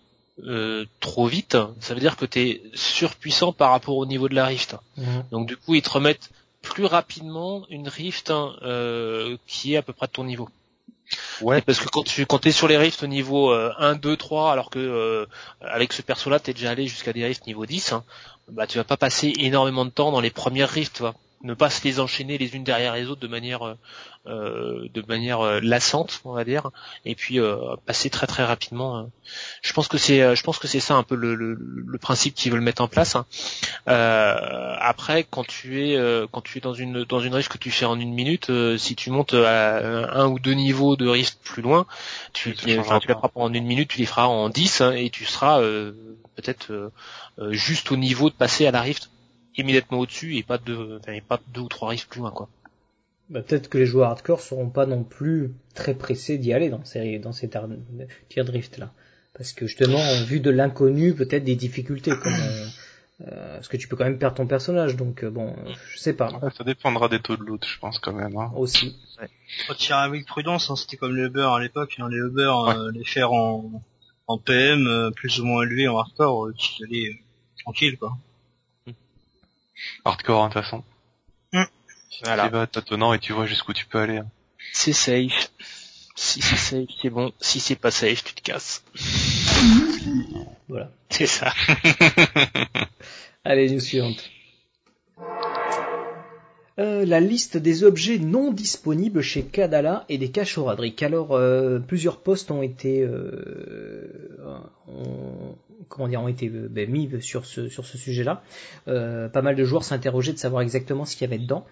euh, trop vite, ça veut dire que tu es surpuissant par rapport au niveau de la rift. Mhm. Donc du coup, ils te remettent plus rapidement une rift hein, euh, qui est à peu près de ton niveau. Ouais. Et Parce que quand tu quand t'es sur les rifts au niveau euh, 1, 2, 3, alors que euh, avec ce perso là t'es déjà allé jusqu'à des rifts niveau 10, hein, bah tu vas pas passer énormément de temps dans les premières rifts, tu vois. Ne pas se les enchaîner les unes derrière les autres de manière euh, euh, de manière euh, lassante, on va dire, et puis euh, passer très très rapidement. hein. Je pense que c'est euh, je pense que c'est ça un peu le, le, le principe qu'ils veulent mettre en place. hein. Euh, après, quand tu es quand tu es dans une dans une rift que tu fais en une minute, si tu montes à un ou deux niveaux de rift plus loin, tu, tu, enfin, tu feras pas en une minute, tu les feras en 10 hein, et tu seras euh, peut-être juste au niveau de passer à la rift immédiatement au-dessus et pas deux enfin, et pas deux ou trois rifts plus loin quoi. Bah, peut-être que les joueurs hardcore seront pas non plus très pressés d'y aller dans ces dans ces tier drift là, parce que justement, en vue de l'inconnu, peut-être des difficultés, comme euh, euh, parce que tu peux quand même perdre ton personnage, donc euh, bon, je sais pas Ouais, ça dépendra des taux de loot, je pense quand même. Hein. aussi. Faut tirer avec prudence, hein, c'était comme les Uber à l'époque, hein, les Uber, euh, les faire en, en PM, euh, plus ou moins élevé en hardcore, tu allais euh, tranquille, quoi. Hardcore, hein, de toute façon. Voilà. Tu vas tâtonnant et tu vois jusqu'où tu peux aller. hein. C'est safe. Si c'est safe, c'est bon. Si c'est pas safe, tu te casses. Voilà. C'est ça. Allez, news suivante. Euh, la liste des objets non disponibles chez Kadala et des caches Oradric. Alors, euh, plusieurs posts ont été, euh, comment dire, ont été ben, mis sur ce sur ce sujet-là. Pas mal de joueurs s'interrogeaient de savoir exactement ce qu'il y avait dedans.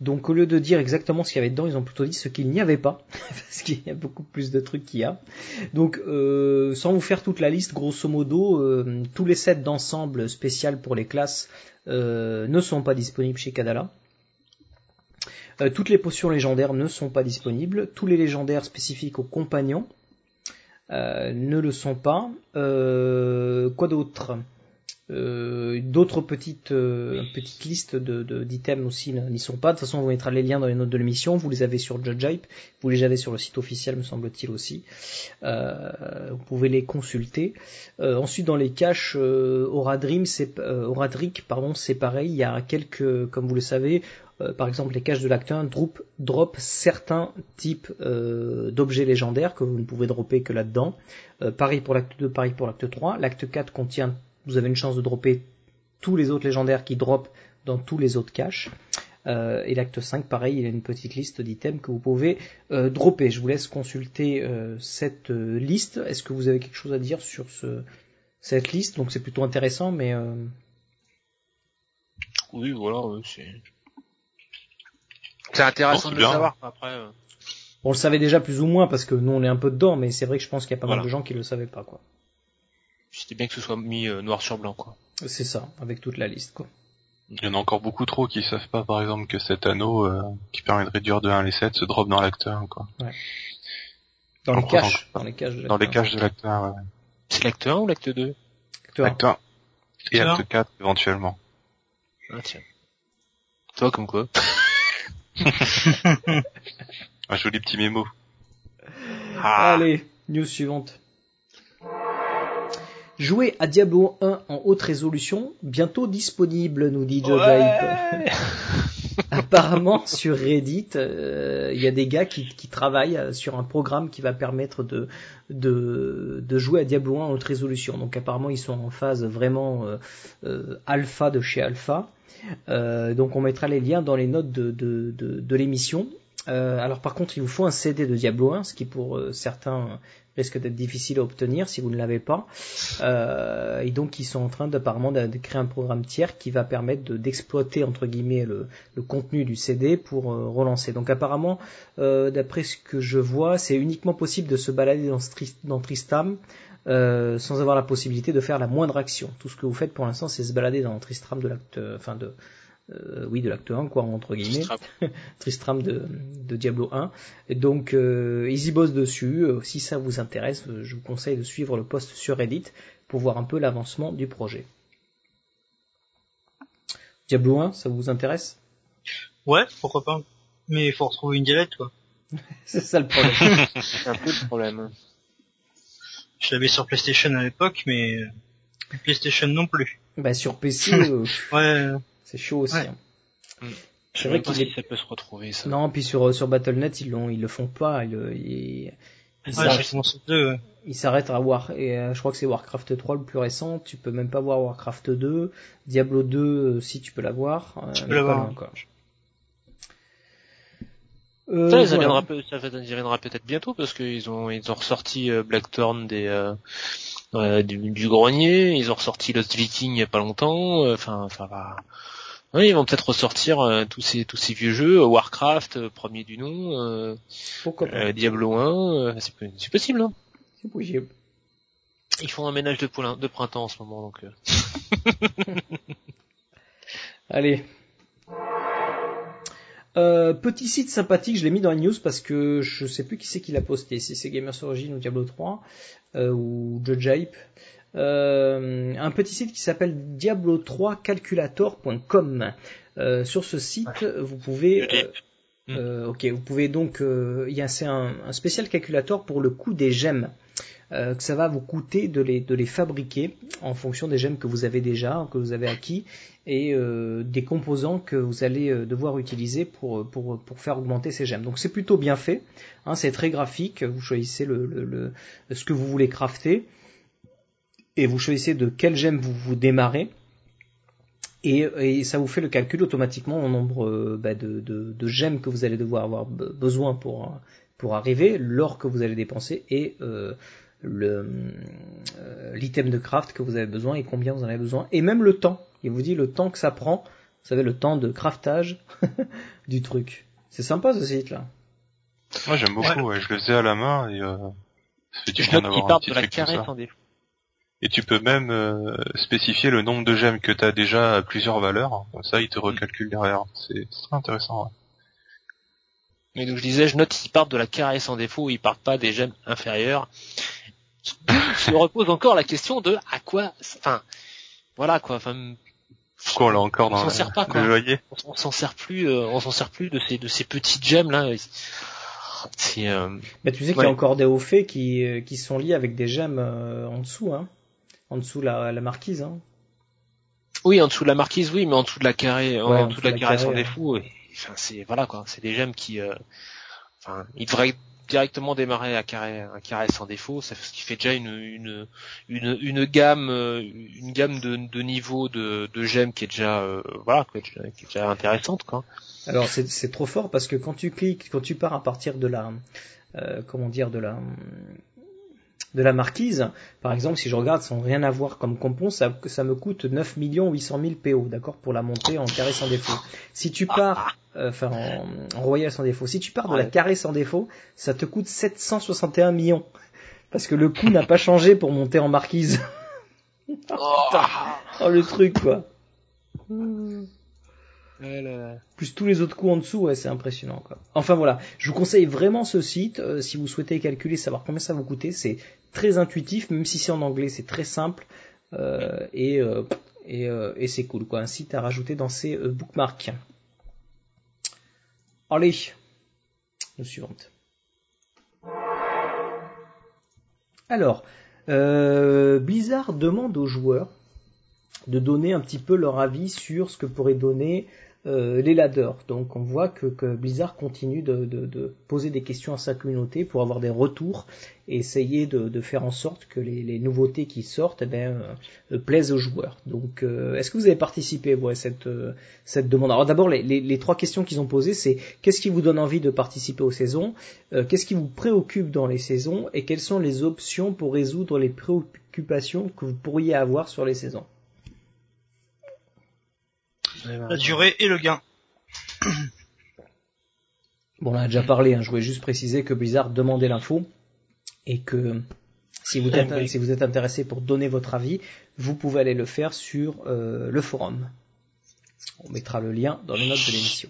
Donc, au lieu de dire exactement ce qu'il y avait dedans, ils ont plutôt dit ce qu'il n'y avait pas, parce qu'il y a beaucoup plus de trucs qu'il y a. Donc, sans vous faire toute la liste, grosso modo, tous les sets d'ensemble spécial pour les classes ne sont pas disponibles chez Kadala. Euh, toutes les potions légendaires ne sont pas disponibles. Tous les légendaires spécifiques aux compagnons euh, ne le sont pas. Euh, quoi d'autre? Euh, D'autres petites, euh, petites listes de- de- d'items aussi n'y sont pas. De toute façon, on vous mettra les liens dans les notes de l'émission. Vous les avez sur Judge Hype. Vous les avez sur le site officiel, me semble-t-il aussi. Euh, vous pouvez les consulter. Euh, ensuite, dans les caches euh, Aura Dream, c'est euh, Aura Dric, pardon, c'est pareil. Il y a quelques, comme vous le savez, par exemple les caches de l'acte 1 drop, drop certains types euh, d'objets légendaires que vous ne pouvez dropper que là-dedans. Euh, pareil pour l'acte 2, pareil pour l'acte 3. L'acte 4 contient, vous avez une chance de dropper tous les autres légendaires qui drop dans tous les autres caches. Euh, et l'acte 5, pareil, il y a une petite liste d'items que vous pouvez euh, dropper. Je vous laisse consulter euh, cette euh, liste. Est-ce que vous avez quelque chose à dire sur ce, cette liste? Donc c'est plutôt intéressant, mais euh, Oui, voilà, c'est. C'est intéressant de le savoir. Après, euh, on le savait déjà plus ou moins parce que nous on est un peu dedans, mais c'est vrai que je pense qu'il y a pas mal de gens qui le savaient pas, quoi. C'était bien que ce soit mis euh, noir sur blanc, quoi. C'est ça, avec toute la liste, quoi. Il y en a encore beaucoup trop qui savent pas, par exemple, que cet anneau euh, qui permet de réduire de 1 les 7 se drop dans l'acte 1, quoi. Dans les caches. Dans les caches de Dans les l'acteur. caches de l'acte 1, ouais. C'est l'acte 1 ou l'acte 2 Acteur. Acte 1. Et Acte acte 4, éventuellement. Ah tiens. Toi comme quoi Un joli petit mémo. Ah. Allez, news suivante. Jouer à Diablo 1 en haute résolution, bientôt disponible, nous dit Joe Hype. Apparemment, sur Reddit, euh, il y a des gars qui, qui travaillent euh, sur un programme qui va permettre de, de, de jouer à Diablo 1 en haute résolution. Donc apparemment, ils sont en phase vraiment euh, euh, alpha de chez alpha. Donc on mettra les liens dans les notes de, de, de, de l'émission. Euh, alors par contre, il vous faut un CD de Diablo 1, ce qui pour euh, certains risque d'être difficile à obtenir si vous ne l'avez pas. Euh, et donc ils sont en train d'apparemment de, créer un programme tiers qui va permettre de- d'exploiter entre guillemets le, contenu du CD pour euh, relancer. Donc apparemment, euh, d'après ce que je vois, c'est uniquement possible de se balader dans, dans Tristram euh, sans avoir la possibilité de faire la moindre action. Tout ce que vous faites pour l'instant, c'est se balader dans Tristram de l'acte, enfin de euh, oui de l'acte 1 quoi entre guillemets. Tristram de, de Diablo 1. Et donc euh, ils y bossent dessus. Euh, Si ça vous intéresse, euh, je vous conseille de suivre le post sur Reddit pour voir un peu l'avancement du projet. Diablo 1, ça vous intéresse? Ouais, pourquoi pas. Mais il faut retrouver une dialecte, quoi. C'est ça le problème. C'est un peu le problème. Je l'avais sur PlayStation à l'époque, mais PlayStation non plus. bah, sur PC, euh, Ouais, c'est chaud aussi. Ouais. hein. Mm. C'est vrai qu'il si est... ça peut se retrouver ça. Non, puis sur, sur Battle.net, ils, l'ont, ils le font pas. Ils, ils, ils ouais s'arrêtent- ouais. à War et euh, je crois que c'est Warcraft 3 le plus récent. Tu peux même pas voir Warcraft 2, Diablo 2 euh, si tu peux l'avoir. euh, Tu peux l'avoir. Euh, Ça, viendra, peut- ça viendra peut-être bientôt parce qu'ils ont ils ont ressorti euh, Blackthorn des euh, du, du grenier, ils ont ressorti Lost Viking il y a pas longtemps. euh, Enfin, enfin, va. Oui, ils vont peut-être ressortir euh, tous ces tous ces vieux jeux, Warcraft, euh, premier du nom, euh, euh, Diablo 1, euh, c'est po- c'est possible. Hein C'est possible. ils font un ménage de, poulain- de printemps en ce moment, donc. euh. Allez. Euh, petit site sympathique, je l'ai mis dans les news parce que je sais plus qui c'est qui l'a posté, si c'est Gamers Origin ou Diablo 3 euh, ou Judge Hype. Euh, un petit site qui s'appelle diablo3calculator.com. Euh, sur ce site, vous pouvez euh, ok, vous pouvez donc, il y a un spécial calculateur pour le coût des gemmes. Euh, que ça va vous coûter de les, de les fabriquer en fonction des gemmes que vous avez déjà, que vous avez acquis, et euh, des composants que vous allez euh, devoir utiliser pour, pour, pour faire augmenter ces gemmes. Donc c'est plutôt bien fait, hein, c'est très graphique, vous choisissez le, le, ce que vous voulez crafter, et vous choisissez de quelle gemme vous vous démarrez, et, et ça vous fait le calcul automatiquement au nombre bah, de, de, gemmes que vous allez devoir avoir be- besoin pour, pour arriver, l'or que vous allez dépenser et l'item de craft que vous avez besoin et combien vous en avez besoin, et même le temps. Il vous dit le temps que ça prend, vous savez le temps de craftage du truc. C'est sympa ce site là. Moi j'aime beaucoup, ouais. je le faisais à la main et euh, ça fait du Je bien note qu'ils d'avoir un partent petit de la truc comme carré ça. sans défaut. Et tu peux même euh, spécifier le nombre de gemmes que tu as déjà à plusieurs valeurs, comme ça il te recalcule derrière. C'est c'est très intéressant. ouais. Mais donc je disais, je note qu'ils partent de la carré sans défaut, ils partent pas des gemmes inférieures. Je me repose encore la question de à quoi, enfin, voilà quoi, enfin, on s'en sert pas, quoi. on, on s'en sert plus, euh, on s'en sert plus de ces de ces petites gemmes là. C'est euh, Mais tu sais qu'il y a encore des hauts faits qui, euh, qui sont liés avec des gemmes euh, en dessous, hein. En dessous la, la marquise, hein. oui en dessous de la marquise, oui, mais en dessous de la carré, en, Ouais, dessous de la carré ouais. défaut, et- enfin c'est voilà quoi, c'est des gemmes qui, euh, enfin, ils devraient directement démarrer carré, un carré sans défaut, ça, ce qui fait déjà une gamme, euh, une gamme de, de niveau de, gemmes qui est déjà euh, voilà qui est déjà intéressante quoi. Alors c'est c'est trop fort parce que quand tu cliques, quand tu pars à partir de la, euh, comment dire, de la, de la marquise, par exemple, si je regarde sans rien avoir comme compon, ça, ça me coûte 9 800 000 PO, d'accord, pour la montée en carré sans défaut. Si tu pars, euh, enfin en, en royal sans défaut, si tu pars de la carré sans défaut, ça te coûte 761 millions. Parce que le coût n'a pas changé pour monter en marquise. oh le truc quoi. Plus tous les autres coups en dessous, ouais, c'est impressionnant. Quoi. Enfin voilà, je vous conseille vraiment ce site euh, si vous souhaitez calculer, savoir combien ça vous coûter. C'est très intuitif, même si c'est en anglais, c'est très simple euh, et, euh, et, c'est cool. Un site à rajouter dans ses bookmarks. Allez, le suivante. Alors, Blizzard demande aux joueurs de donner un petit peu leur avis sur ce que pourrait donner les ladders. Donc on voit que, Blizzard continue de, poser des questions à sa communauté pour avoir des retours et essayer de, faire en sorte que les, nouveautés qui sortent eh ben, euh, plaisent aux joueurs. Donc euh, est-ce que vous avez participé vous, à cette, euh, demande? Alors d'abord les, les- trois questions qu'ils ont posées c'est qu'est-ce qui vous donne envie de participer aux saisons? Euh, Qu'est-ce qui vous préoccupe dans les saisons Et quelles sont les options pour résoudre les préoccupations que vous pourriez avoir sur les saisons? La durée et le gain. Bon, on en a déjà parlé, hein, je voulais juste préciser que Blizzard demandait l'info et que si vous, êtes, Oui. si vous êtes intéressé pour donner votre avis, vous pouvez aller le faire sur euh, le forum. On mettra le lien dans les notes de l'émission.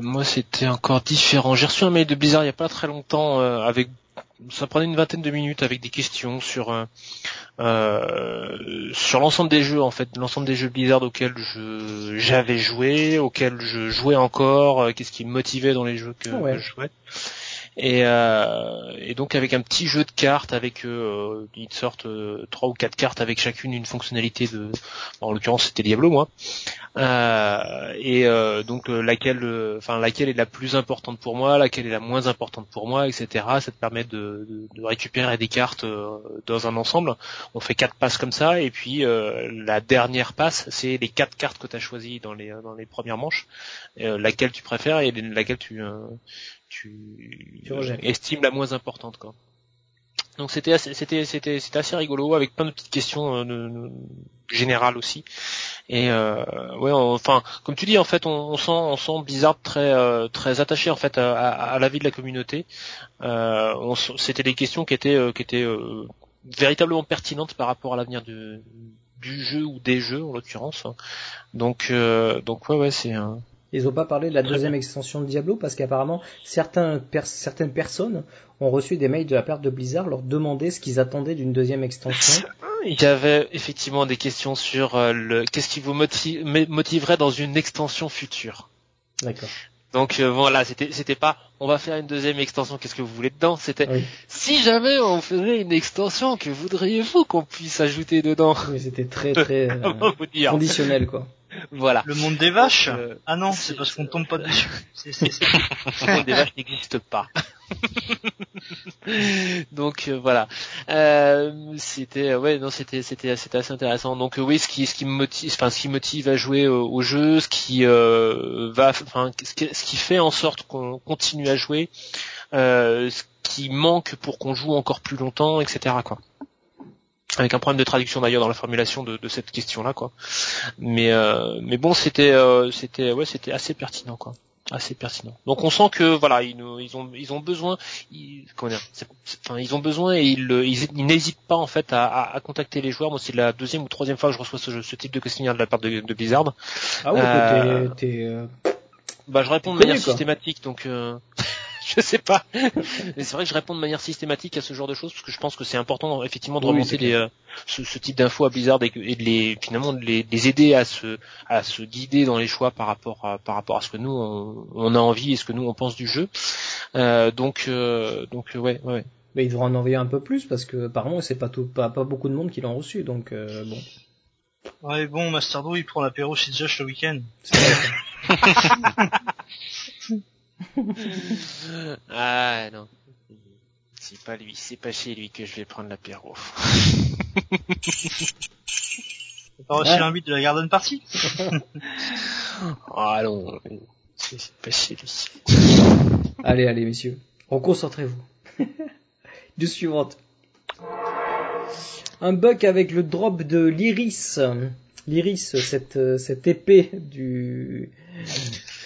Moi, c'était encore différent. J'ai reçu un mail de Blizzard il y a pas très longtemps euh, avec ça prenait une vingtaine de minutes avec des questions sur euh, euh, sur l'ensemble des jeux en fait, l'ensemble des jeux Blizzard auxquels je j'avais joué, auxquels je jouais encore, euh, qu'est-ce qui me motivait dans les jeux que, Ah ouais. que je jouais. Et, euh, et donc avec un petit jeu de cartes avec euh, une sorte euh, trois ou quatre cartes avec chacune une fonctionnalité de en l'occurrence c'était Diablo moi. Euh, et euh, donc euh, laquelle enfin laquelle est la plus importante pour moi laquelle est la moins importante pour moi etc ça te permet de, de- de récupérer des cartes dans un ensemble. On fait quatre passes comme ça et puis la dernière passe c'est les quatre cartes que tu as choisies dans les dans les premières manches laquelle tu préfères et laquelle tu tu, estimes la moins importante quoi. Donc c'était assez, c'était c'était c'était assez rigolo avec plein de petites questions euh, de- de- générales aussi. Et euh, ouais on- enfin comme tu dis en fait on, on sent on sent Blizzard très euh, très attaché en fait à, à, à la vie de la communauté. Euh, on c'était des questions qui étaient euh, qui étaient euh, véritablement pertinentes par rapport à l'avenir du du jeu ou des jeux en l'occurrence donc euh, donc ouais ouais c'est un Ils n'ont pas parlé de la deuxième extension de Diablo parce qu'apparemment certains certaines personnes ont reçu des mails de la part de Blizzard leur demander ce qu'ils attendaient d'une deuxième extension. Il y avait effectivement des questions sur euh, le qu'est-ce qui vous motive, motiverait dans une extension future. D'accord. Donc euh, voilà, c'était c'était pas on va faire une deuxième extension, qu'est-ce que vous voulez dedans? C'était Oui. si jamais on faisait une extension, que voudriez-vous qu'on puisse ajouter dedans? C'était très très euh, conditionnel quoi. Voilà. Le monde des vaches Euh, Ah non, c'est- parce qu'on tombe pas dessus. C'est- Le monde des vaches n'existe pas. Donc euh, voilà, Euh, c'était ouais non c'était c'était c'était assez intéressant. Donc oui ce qui ce qui me motive enfin ce qui motive à jouer au, au jeu, ce qui euh, va enfin ce qui, ce qui fait en sorte qu'on continue à jouer, euh, ce qui manque pour qu'on joue encore plus longtemps, etc. quoi. Avec un problème de traduction d'ailleurs dans la formulation de, de cette question-là quoi. Mais euh, mais bon c'était euh, c'était ouais c'était assez pertinent quoi assez pertinent. Donc on sent que voilà, ils, ils ont ils ont besoin, ils, comment dire, enfin ils ont besoin et ils ils, ils n'hésitent pas en fait à, à, à contacter les joueurs. Moi c'est la deuxième ou troisième fois que je reçois ce, ce type de questionnaire de la part de, de Blizzard. Ah ouais, Euh, t'es- t'es, euh, Bah je réponds de manière systématique donc euh, je sais pas. Mais c'est vrai que je réponds de manière systématique à ce genre de choses parce que je pense que c'est important effectivement de Oui, remonter les, euh, ce, ce type d'infos à Blizzard et, de les finalement de les, de les aider à se à se guider dans les choix par rapport à par rapport à ce que nous on, on a envie et ce que nous on pense du jeu. Euh, donc euh, donc euh, ouais ouais. mais ils devraient en envoyer un peu plus parce que apparemment c'est pas tout pas, pas beaucoup de monde qui l'ont reçu donc euh, bon. Ouais, bon, Masterdo, il prend l'apéro chez Josh le week-end. Ah non. C'est pas lui, c'est pas chez lui que je vais prendre l'apéro. T'as pas reçu Ouais. l'invite de la Garden Party Ah non, c'est pas chez lui. allez allez messieurs, reconcentrez-vous. Du suivante. Un bug avec le drop de l'iris. L'iris, cette, euh, cette épée du,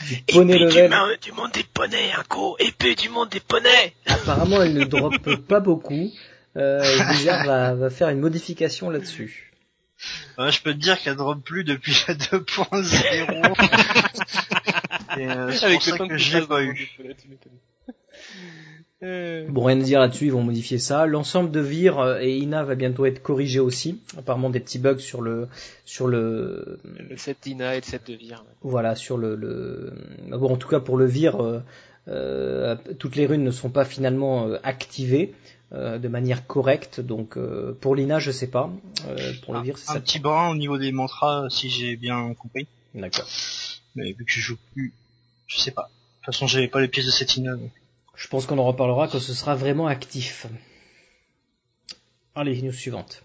du poney level. du monde des poneys, un go, épée du monde des poneys. Apparemment, elle ne drop pas beaucoup. Euh, Blizzard va, va faire une modification là-dessus. Ouais, je peux te dire qu'elle drop plus depuis la 2.0. Et euh, c'est pour ça que je l'ai pas eu. Euh, Bon, rien à dire là-dessus, ils vont modifier ça. L'ensemble de Vir euh, et Ina va bientôt être corrigé aussi. Apparemment des petits bugs sur le sur le le set d'Ina et le set de Vir. voilà sur le, le... bon en tout cas pour le Vir euh, euh, toutes les runes ne sont pas finalement activées euh, de manière correcte. Donc euh, pour l'Ina je sais pas. Euh, pour le Vir c'est Un ça. petit brin au niveau des mantras, si j'ai bien compris. D'accord. Mais vu que je joue plus, je sais pas. De toute façon, j'avais pas les pièces de cette Ina. donc. Je pense qu'on en reparlera quand ce sera vraiment actif. Allez, news suivante.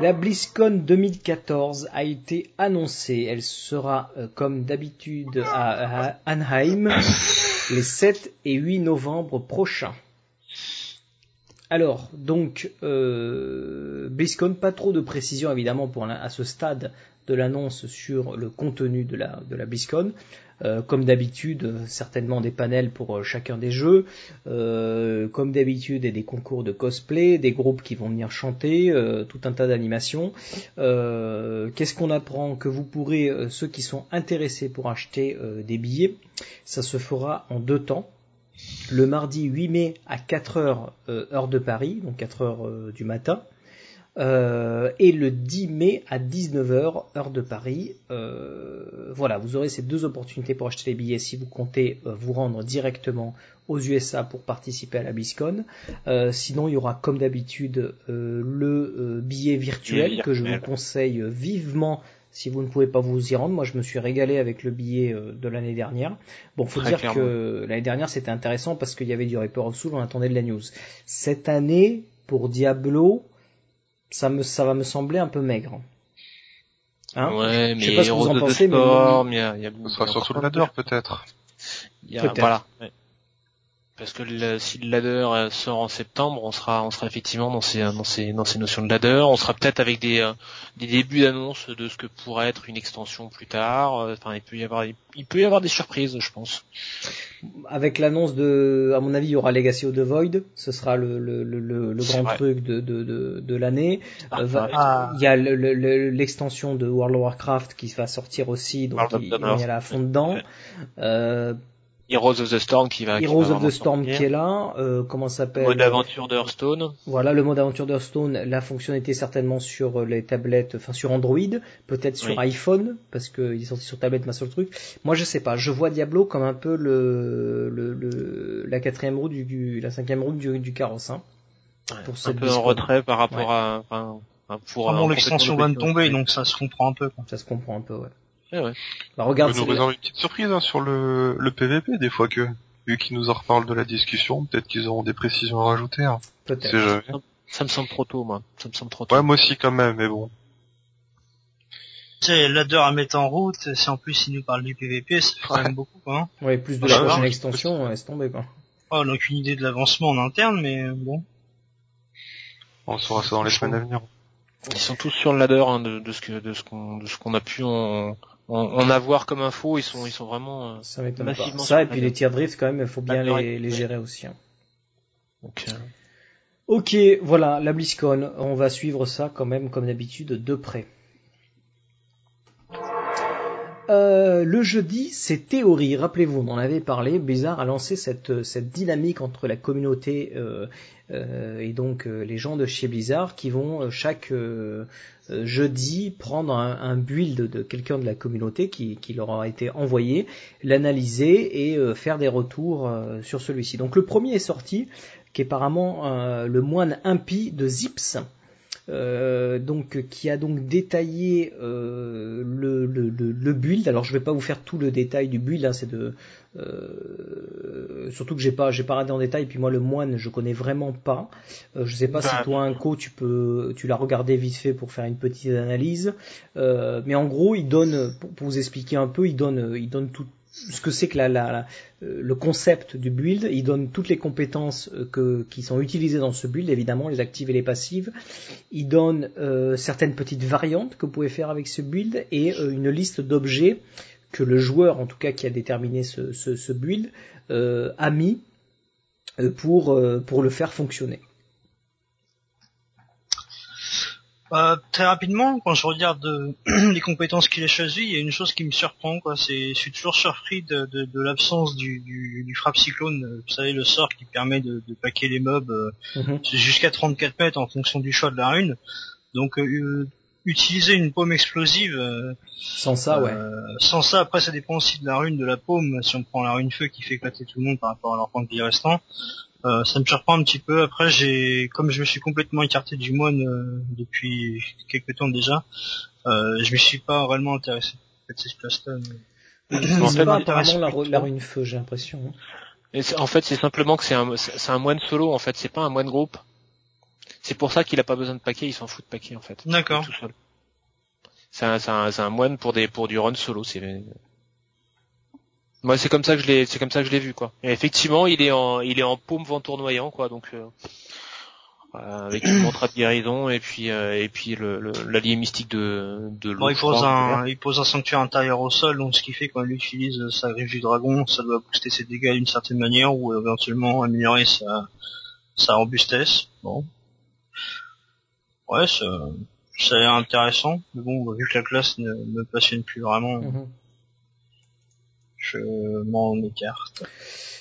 La BlizzCon 2014 a été annoncée. Elle sera, euh, comme d'habitude, à, à Anaheim les 7 et 8 novembre prochains. Alors, donc, euh, BlizzCon, pas trop de précision évidemment pour à ce stade de l'annonce sur le contenu de la, de la BlizzCon. Euh, comme d'habitude, certainement des panels pour euh, chacun des jeux. Euh, comme d'habitude, des concours de cosplay, des groupes qui vont venir chanter, tout un tas d'animations. Qu'est-ce qu'on apprend Que vous pourrez, ceux qui sont intéressés pour acheter des billets, ça se fera en deux temps. Le mardi 8 mai à 4 heures euh, heure de Paris, donc 4 heures euh, du matin. Euh, et le 10 mai à 19h heure de Paris. Euh, voilà, vous aurez ces deux opportunités pour acheter les billets si vous comptez euh, vous rendre directement aux USA pour participer à la BlizzCon. Sinon, il y aura comme d'habitude le billet virtuel que je vous conseille vivement si vous ne pouvez pas vous y rendre. Moi, je me suis régalé avec le billet de l'année dernière. Bon, faut Très dire clairement. que l'année dernière c'était intéressant parce qu'il y avait du Reaper of Soul, on attendait de la news. Cette année, pour Diablo, ça me ça va me sembler un peu maigre. Hein ouais, Je mais sais pas ce que vous en of the pensez, mais il y a, il y a y a surtout le ladder peut-être. Il y a- Peut-être. voilà. ouais. Parce que le- si le ladder euh, sort en septembre, on sera, on sera effectivement dans ces, dans ces, dans ces notions de ladder. On sera peut-être avec des, euh, des débuts d'annonce de ce que pourrait être une extension plus tard. Euh, Enfin, il peut y avoir, il peut y avoir des surprises, je pense. Avec l'annonce de, à mon avis, il y aura Legacy of the Void. Ce sera le, le, le, le- grand vrai. truc de, de, de, de l'année. Euh, va- Ah. Il y a le- le- le- l'extension de World of Warcraft qui va sortir aussi, donc il, il Warcraft. y a à fond dedans. Euh, Heroes of the Storm qui va. qui Heroes va of the Storm sortir. qui est là. Euh, comment ça s'appelle Mode d'aventure de Hearthstone. Voilà, le mode aventure d'Hearthstone, la fonctionnalité certainement sur les tablettes, enfin sur Android, peut-être sur Oui. iPhone, parce qu'il est sorti sur tablette, ma seul truc. Moi, je sais pas. Je vois Diablo comme un peu le, le, le- la quatrième roue du, du- la cinquième roue du, du carrosse. Hein, pour un cette peu en retrait par rapport à, enfin, pour. Ah un bon, l'extension vient de tomber, donc ça se comprend un peu. quoi. Ça se comprend un peu, ouais. Ouais, ouais. Bah, regarde, nous c'est- réserve une petite surprise hein, sur le, le PVP des fois que, vu qu'ils nous en reparlent de la discussion, peut-être qu'ils auront des précisions à rajouter. Hein. peut-être. C'est jamais. Ça me semble trop tôt, moi. Ça me semble trop tôt. Ouais, moi aussi quand même, mais bon. Tu sais, ladder à mettre en route, si en plus il nous parle du PVP, ça fait quand même beaucoup, quoi. Hein. Ouais, plus de Ah, la ouais, prochaine ouais, extension, laisse tomber, quoi. Oh, on n'a aucune idée de l'avancement en interne, mais euh, bon. On saura ça dans les semaines à venir. Ils sont tous sur le ladder hein, de, de ce que de ce qu'on de ce qu'on a pu en, en, en avoir comme info. Ils sont ils sont vraiment. euh, Ça pas. Ça, et puis les tiers drift, quand même, il faut bien D'accord, les, les ouais. gérer aussi. hein. donc, euh, Ok, voilà, la BlizzCon. On va suivre ça quand même, comme d'habitude, de près. Euh, le jeudi, c'est théorie. Rappelez-vous, on en avait parlé. Blizzard a lancé cette, cette dynamique entre la communauté euh, euh, et donc euh, les gens de chez Blizzard qui vont euh, chaque euh, euh, jeudi prendre un, build de quelqu'un de la communauté qui, leur a été envoyé, l'analyser et euh, faire des retours euh, sur celui-ci. Donc le premier est sorti, qui est apparemment euh, le moine impie de Zips. Euh, donc qui a donc détaillé euh, le, le, le, le build. Alors je vais pas vous faire tout le détail du build, hein, c'est de euh, surtout que j'ai pas j'ai pas regardé en détail. Puis moi le moine je connais vraiment pas. Je sais pas si Bah, toi un co tu peux tu l'as regardé vite fait pour faire une petite analyse. Mais en gros il donne pour, pour vous expliquer un peu il donne il donne tout ce que c'est que la, la, euh, le concept du build, il donne toutes les compétences euh, que, qui sont utilisées dans ce build, évidemment, les actives et les passives. Il donne euh, certaines petites variantes que vous pouvez faire avec ce build et une liste d'objets que le joueur, en tout cas qui a déterminé ce, build, a mis pour le faire fonctionner. Euh, très rapidement, quand je regarde euh, les compétences qu'il a choisies, il y a une chose qui me surprend, quoi. C'est, je suis toujours surpris de, de, de l'absence du, du, du frappe cyclone. euh, Vous savez, le sort qui permet de, de paquer les mobs euh, Mhm. jusqu'à 34 mètres en fonction du choix de la rune. Donc, utiliser une paume explosive, Sans ça, ouais. sans ça, après, ça dépend aussi de la rune de la paume. Si on prend la rune feu qui fait éclater tout le monde par rapport à leur point de vie restant, euh, ça me surprend un petit peu. Après, j'ai, comme je me suis complètement écarté du moine euh, depuis quelques temps déjà, euh, je me suis pas réellement intéressé. En fait, c'est ce classe-là. mais- fait, pas apparemment la, la rune feu, j'ai l'impression. hein. En fait, c'est simplement que c'est un, c'est un moine solo, en fait, c'est pas un moine groupe. C'est pour ça qu'il a pas besoin de paquet, il s'en fout de paquet, en fait. D'accord. Il est tout seul. C'est un, c'est un, c'est un moine pour des, pour du run solo, c'est, moi, c'est comme ça que je l'ai, c'est comme ça que je l'ai vu, quoi. Et effectivement, il est en, il est en paume vent tournoyant, quoi, donc, euh, euh, avec une montre à guérison et puis, euh, et puis le, le- l'allié mystique de, de Bon, il pose crois, un, il pose un sanctuaire intérieur au sol, donc ce qui fait quand il utilise sa griffe du dragon, ça doit booster ses dégâts d'une certaine manière ou éventuellement améliorer sa, sa robustesse. Bon. Ouais, ça, ça a l'air intéressant, mais bon, vu que la classe ne me passionne plus vraiment, Mhm. Je m'en écarte.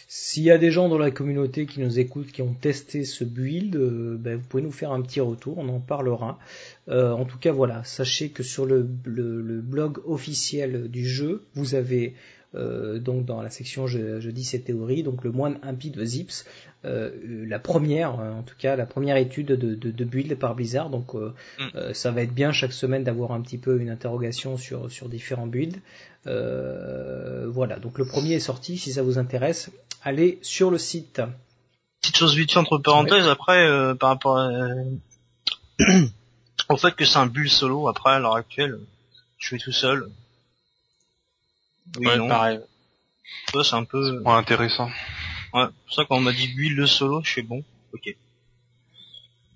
S'il y a des gens dans la communauté qui nous écoutent, qui ont testé ce build, euh, ben, vous pouvez nous faire un petit retour, on en parlera. Euh, en tout cas, voilà, sachez que sur le, blog officiel du jeu, vous avez euh, donc dans la section je, je dis ces théories, donc le moine impie de Zips, euh, la première, euh, en tout cas la première étude de, de, de build par Blizzard. Donc Mm. ça va être bien chaque semaine d'avoir un petit peu une interrogation sur sur différents builds. Voilà, donc le premier est sorti. Si ça vous intéresse, allez sur le site. Petite chose vite entre parenthèses, après, par rapport à, au fait que c'est un bull solo, après, à l'heure actuelle, je suis tout seul. Oui, Ouais, non. pareil. Tu vois, c'est un peu, Ouais, intéressant. ouais. C'est pour ça quand on m'a dit build le solo, je fais bon, ok.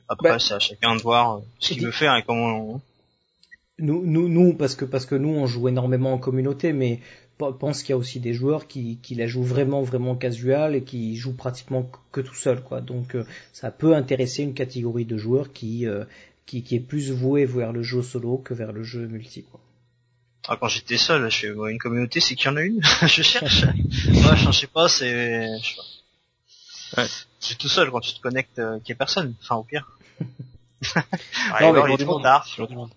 Après, Bah, c'est à chacun de voir euh, ce qu'il veut faire et comment, Nous, nous, nous, parce que parce que nous on joue énormément en communauté, mais pe- pense qu'il y a aussi des joueurs qui, qui la jouent vraiment vraiment casual et qui jouent pratiquement que tout seul, quoi. Donc euh, ça peut intéresser une catégorie de joueurs qui euh, qui, qui est plus vouée vers le jeu solo que vers le jeu multi, quoi. Ah, quand j'étais seul, je fais une communauté, c'est qu'il y en a une. je cherche. ouais, je sais pas, c'est. je. Ouais. C'est tout seul quand tu te connectes, euh, qu'il y a personne. Enfin, au pire. Ouais, Non, il y a mais toujours il est du trop monde. tard. Toujours du monde.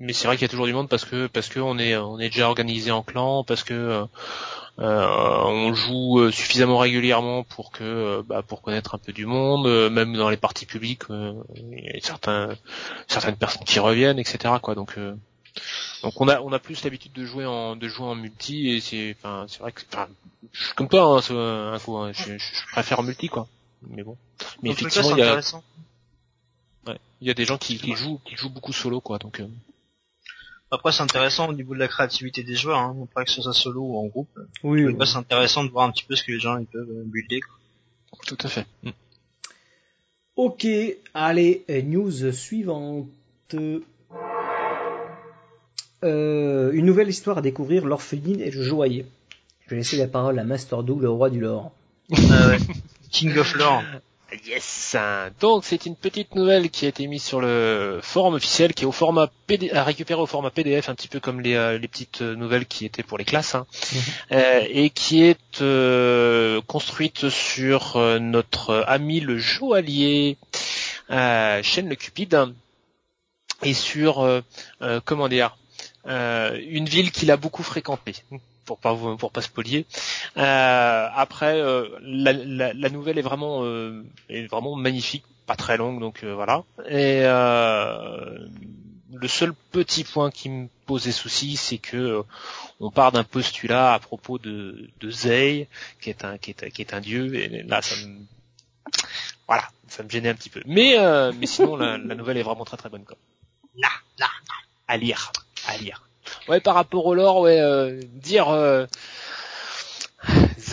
Mais c'est vrai qu'il y a toujours du monde parce que parce que on est on est déjà organisé en clan, parce que euh, euh, on joue euh, suffisamment régulièrement pour que bah, pour connaître un peu du monde, même dans les parties publiques, il y a certains certaines personnes qui reviennent, etc. Quoi. Donc euh, donc on a on a plus l'habitude de jouer en de jouer en multi et c'est enfin c'est vrai que enfin, je suis comme toi hein, un coup, hein, je, je préfère en multi quoi. Mais bon. Mais cas, effectivement c'est il y a ouais, il y a des gens qui, qui jouent qui jouent beaucoup solo quoi donc euh, Après, c'est intéressant au niveau de la créativité des joueurs, hein. pas que ce soit solo ou en groupe. Oui. C'est intéressant de voir un petit peu ce que les gens ils peuvent euh, builder. quoi. tout à fait. Mm. Ok, allez, euh, news suivante. Euh, une nouvelle histoire à découvrir, l'orpheline et le joaillier. Je vais laisser la parole à Master Doug, le roi du lore. Ah. King of Lore. Yes. Donc c'est une petite nouvelle qui a été mise sur le forum officiel, qui est au format PD, à récupérer au format PDF, un petit peu comme les, euh, les petites euh, nouvelles qui étaient pour les classes, hein. Euh, et qui est euh, construite sur euh, notre ami le joaillier euh, le Cupide, et sur euh, euh, comment dire une ville qu'il a beaucoup fréquentée pour pas pour pas spolier. Euh, après, euh, la, la, la nouvelle est vraiment euh, est vraiment magnifique, pas très longue, donc euh, voilà. Et euh, le seul petit point qui me posait souci, c'est que euh, on part d'un postulat à propos de, de Zei, qui est un qui est, qui est un dieu, et là ça me voilà, ça me gênait un petit peu. Mais euh, mais sinon la, la nouvelle est vraiment très très bonne quoi. Là, là. À lire, à lire. Ouais, par rapport au lore, ouais, euh, dire euh,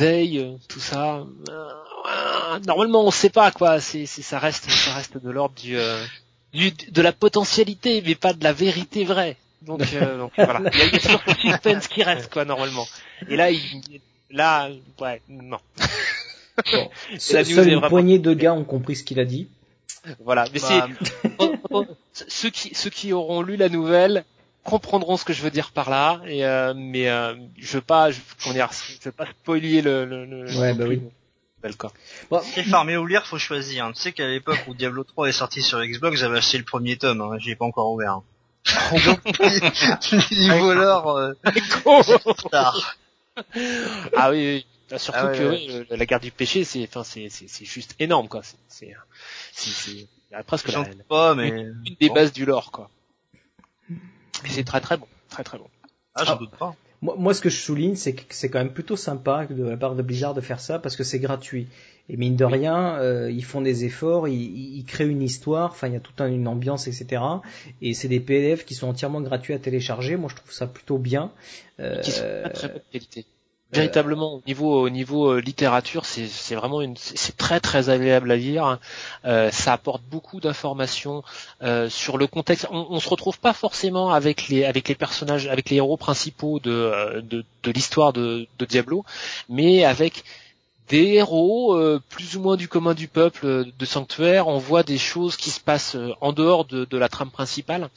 euh, tout ça. euh, normalement, on sait pas quoi. C'est, c'est, ça reste, ça reste de l'ordre du, euh, du, de la potentialité, mais pas de la vérité vraie. Donc, euh, donc voilà. Il y, a, il y a toujours ce suspense qui reste quoi normalement. Et là, il, là, ouais, non. Bon, La seule une vraiment- poignée de gars ont compris ce qu'il a dit. Voilà. Mais Bah, c'est quand, quand comprend- ceux qui ceux qui auront lu la nouvelle comprendront ce que je veux dire par là et euh, mais euh, je veux pas je, comment dire, je veux pas spoiler le, le, le Ouais, bah oui. le- Belle quoi. Bon, C'est farmer ou lire, faut choisir. hein. Tu sais qu'à l'époque où Diablo 3 est sorti sur Xbox, j'avais acheté le premier tome, hein. j'y ai pas encore ouvert. Niveau lore, euh. Ah oui, oui. Surtout Ah ouais, que ouais. la guerre du péché c'est enfin c'est c'est c'est juste énorme quoi. C'est c'est c'est c'est- c'est presque la, pas, mais une des bon. bases du lore quoi. C'est très très bon, très très bon. ah, j'en Ah. doute pas. Moi, moi, ce que je souligne, c'est que c'est quand même plutôt sympa de la part de Blizzard de faire ça parce que c'est gratuit. Et mine de rien, euh, ils font des efforts, ils, créent une histoire, enfin il y a toute un- une ambiance, etc. Et c'est des PDF qui sont entièrement gratuits à télécharger. Moi, je trouve ça plutôt bien. Euh, qui sont de très très bonne qualité. Véritablement, au niveau au niveau euh, littérature, c'est c'est vraiment une c'est très très agréable à lire. Euh, ça apporte beaucoup d'informations euh, sur le contexte. On, on se retrouve pas forcément avec les avec les personnages, avec les héros principaux de euh, de, de l'histoire de, de Diablo, mais avec des héros euh, plus ou moins du commun du peuple euh, de Sanctuaire. On voit des choses qui se passent euh, en dehors de, de la trame principale.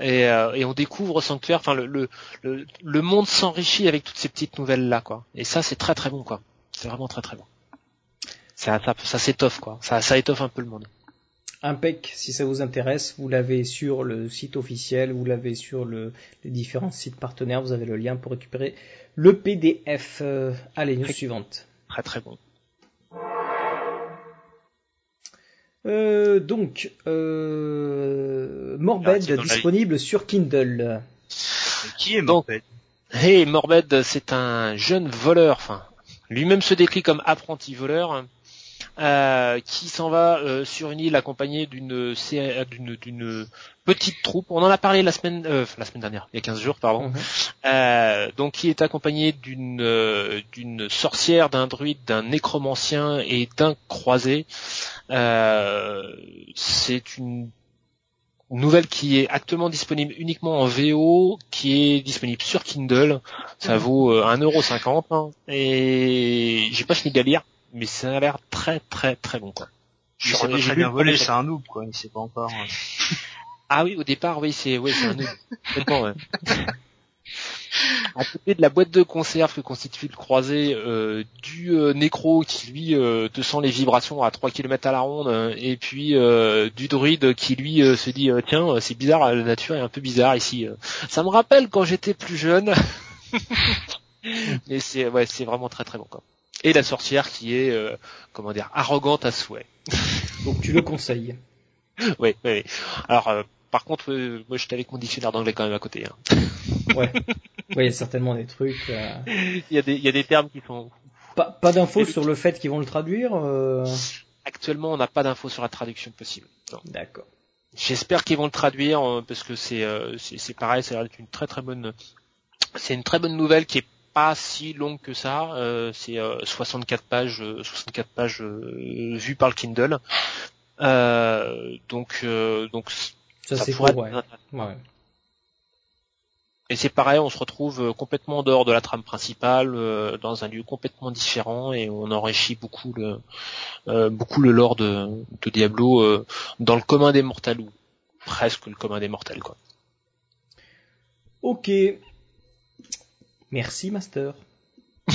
Et, euh, et on découvre Sanctuaire, enfin le, le, le, le monde s'enrichit avec toutes ces petites nouvelles là quoi. Et ça c'est très très bon quoi. C'est vraiment très très bon. Ça, ça, ça s'étoffe quoi. Ça, ça étoffe un peu le monde. Impec, si ça vous intéresse, vous l'avez sur le site officiel, vous l'avez sur le, les différents sites partenaires, vous avez le lien pour récupérer le PDF. Euh, allez, news suivante. Très très bon. Euh, donc, euh, Ah, Morbed la- disponible sur Kindle. Qui est Donc, Morbed? Hey, Morbed, c'est un jeune voleur, enfin, lui-même se décrit comme apprenti voleur, euh, qui s'en va euh, sur une île accompagné d'une sé- d'une d'une petite troupe. On en a parlé la semaine euh, la semaine dernière, il y a 15 jours, pardon. Mhm. Euh, donc qui est accompagné d'une euh, d'une sorcière, d'un druide, d'un nécromancien et d'un croisé. Euh, c'est une nouvelle qui est actuellement disponible uniquement en VO, qui est disponible sur Kindle. Ça vaut euh, 1,50€ hein. et j'ai pas fini de la lire, mais ça a l'air très très très bon quoi. Je s'est pas très bien volé, c'est un noob quoi, il sait pas encore. euh. ah oui, au départ, oui, c'est oui, c'est un noob. Complètement, ouais. À côté de la boîte de conserve que constitue le croisé, euh, du euh, nécro qui lui euh, te sent les vibrations à 3 km à la ronde, euh, et puis euh, du druide qui lui euh, se dit tiens c'est bizarre, la nature est un peu bizarre ici. Ça me rappelle quand j'étais plus jeune. Mais c'est ouais c'est vraiment très très bon quoi. Et la sorcière qui est euh, comment dire arrogante à souhait. Donc tu le conseilles. Oui, oui, oui. Alors, euh, par contre, euh, moi, j'étais avec mon dictionnaire d'anglais quand même à côté. hein. Ouais. Ouais, il y a certainement des trucs. euh, Il y a des, il y a des termes qui sont. Pas, pas d'infos sur le fait qu'ils vont le traduire. euh, Actuellement, on n'a pas d'infos sur la traduction possible. D'accord. J'espère qu'ils vont le traduire euh, parce que c'est, euh, c'est, c'est pareil, ça a l'air d'être une très très bonne. C'est une très bonne nouvelle qui est pas si longue que ça. euh, c'est euh, 64 pages, euh, 64 pages euh, vues par le Kindle. Donc, donc Ça, ça c'est pourrait court, être ouais. ouais. Et c'est pareil, on se retrouve complètement en dehors de la trame principale, euh, dans un lieu complètement différent, et on enrichit beaucoup le euh, beaucoup le lore de, de Diablo euh, dans le commun des mortels ou presque le commun des mortels quoi. Ok. Merci, Master.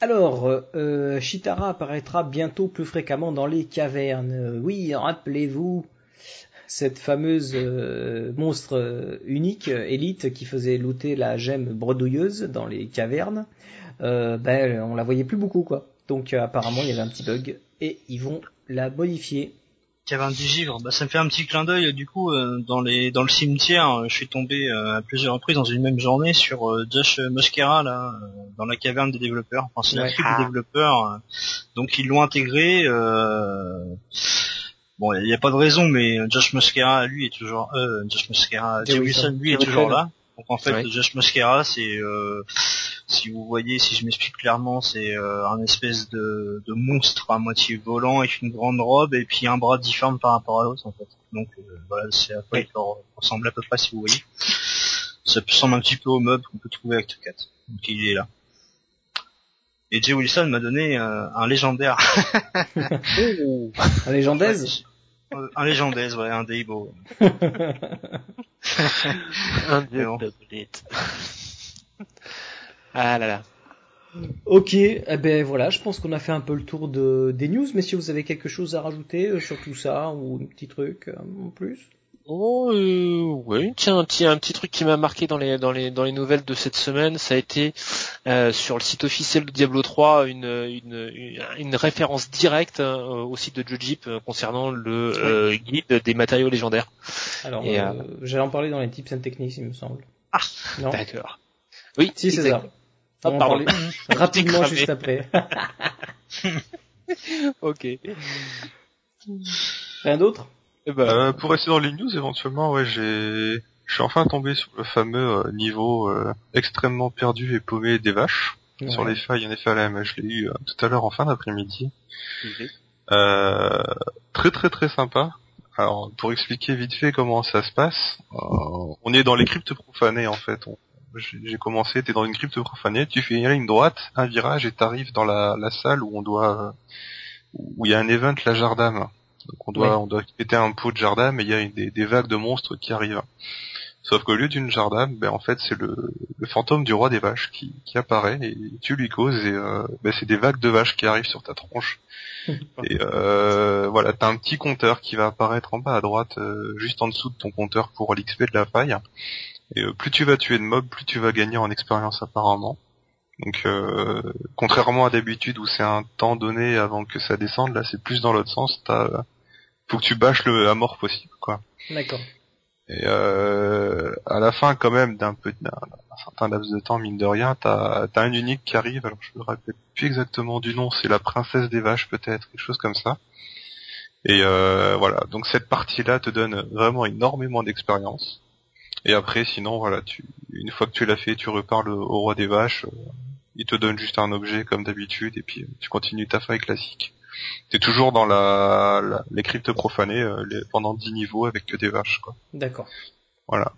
Alors, euh, Shitara apparaîtra bientôt plus fréquemment dans les cavernes. Oui, rappelez-vous cette fameuse euh, monstre unique, élite, qui faisait looter la gemme bredouilleuse dans les cavernes. Euh, ben, on la voyait plus beaucoup, quoi. Donc euh, apparemment, il y avait un petit bug et ils vont la modifier. Caverne du givre, bah ça me fait un petit clin d'œil du coup euh, dans les dans le cimetière, euh, je suis tombé euh, à plusieurs reprises dans une même journée sur euh, Josh Mosquera là euh, dans la caverne des développeurs, enfin c'est la Ouais. tribu Ah. des développeurs. euh, donc ils l'ont intégré euh, Bon, il n'y a pas de raison, mais Josh Mosquera, lui, est toujours... Euh, Josh Mosquera, Jay Wilson. Lui, est toujours là. Donc en fait, Ouais. Josh Mosquera, c'est... Euh, si vous voyez, si je m'explique clairement, c'est euh, un espèce de, de monstre à moitié volant avec une grande robe et puis un bras difforme par rapport à l'autre, en fait. Donc euh, voilà, c'est à quoi il ressemble à peu près, si vous voyez. Ça ressemble un petit peu au meuble qu'on peut trouver avec 4. Donc il est là. Et Jay Wilson m'a donné euh, un légendaire. Oh. Un légendaise? Euh, un légendaire, ouais, un Deibo. Un hit. Ah là là. Ok, eh ben voilà, je pense qu'on a fait un peu le tour de, des news. Messieurs, vous avez quelque chose à rajouter euh, sur tout ça ou un petit truc euh, en plus Oh, euh, ouais, tiens, un petit, un petit truc qui m'a marqué dans les, dans les, dans les nouvelles de cette semaine, ça a été euh, sur le site officiel de Diablo 3 une, une, une, une référence directe au site de Jujip euh, concernant le euh, guide des matériaux légendaires. Alors, euh, j'allais en parler dans les tips and techniques, il me semble. Ah, non D'accord. Oui, Si, c'est exact. Ah, On va en parler rapidement juste après. Ok. Rien d'autre? Eh ben, Euh, pour rester dans les news, éventuellement, ouais, j'ai, je suis enfin tombé sur le fameux euh, niveau euh, extrêmement perdu et paumé des vaches. Sur les failles NFLM, je l'ai eu euh, tout à l'heure en fin d'après-midi. oui. Euh, très très très sympa. Alors, pour expliquer vite fait comment ça se passe, euh, on est dans les cryptes profanées en fait. On- J'ai commencé, t'es dans une crypte profanée, tu fais une ligne droite, un virage et t'arrives dans la, la salle où on doit, où il y a un event la jardame. Donc on doit, on doit péter un pot de jardame et il y a des, des vagues de monstres qui arrivent. Sauf qu'au lieu d'une jardame, ben en fait c'est le, le fantôme du roi des vaches qui, qui apparaît et tu lui causes et euh, ben, c'est des vagues de vaches qui arrivent sur ta tronche. Et euh, voilà, t'as un petit compteur qui va apparaître en bas à droite, euh, juste en dessous de ton compteur pour l'XP de la faille. Et euh, plus tu vas tuer de mobs, plus tu vas gagner en expérience apparemment. Donc euh, contrairement à d'habitude où c'est un temps donné avant que ça descende, là c'est plus dans l'autre sens. T'as, faut que tu bâches le à mort possible, quoi. D'accord. Et euh, à la fin, quand même, d'un peu d'un d'un certain laps de temps, mine de rien, t'as as un unique qui arrive. Alors je me rappelle plus exactement du nom. C'est la princesse des vaches, peut-être, quelque chose comme ça. Et euh, voilà. Donc cette partie-là te donne vraiment énormément d'expérience. Et après, sinon, voilà, tu une fois que tu l'as fait, tu reparles au roi des vaches. euh, il te donne juste un objet comme d'habitude, et puis euh, tu continues ta faille classique. T'es toujours dans la, la les cryptes profanées euh, les- pendant 10 niveaux avec que des vaches, quoi. D'accord. Voilà.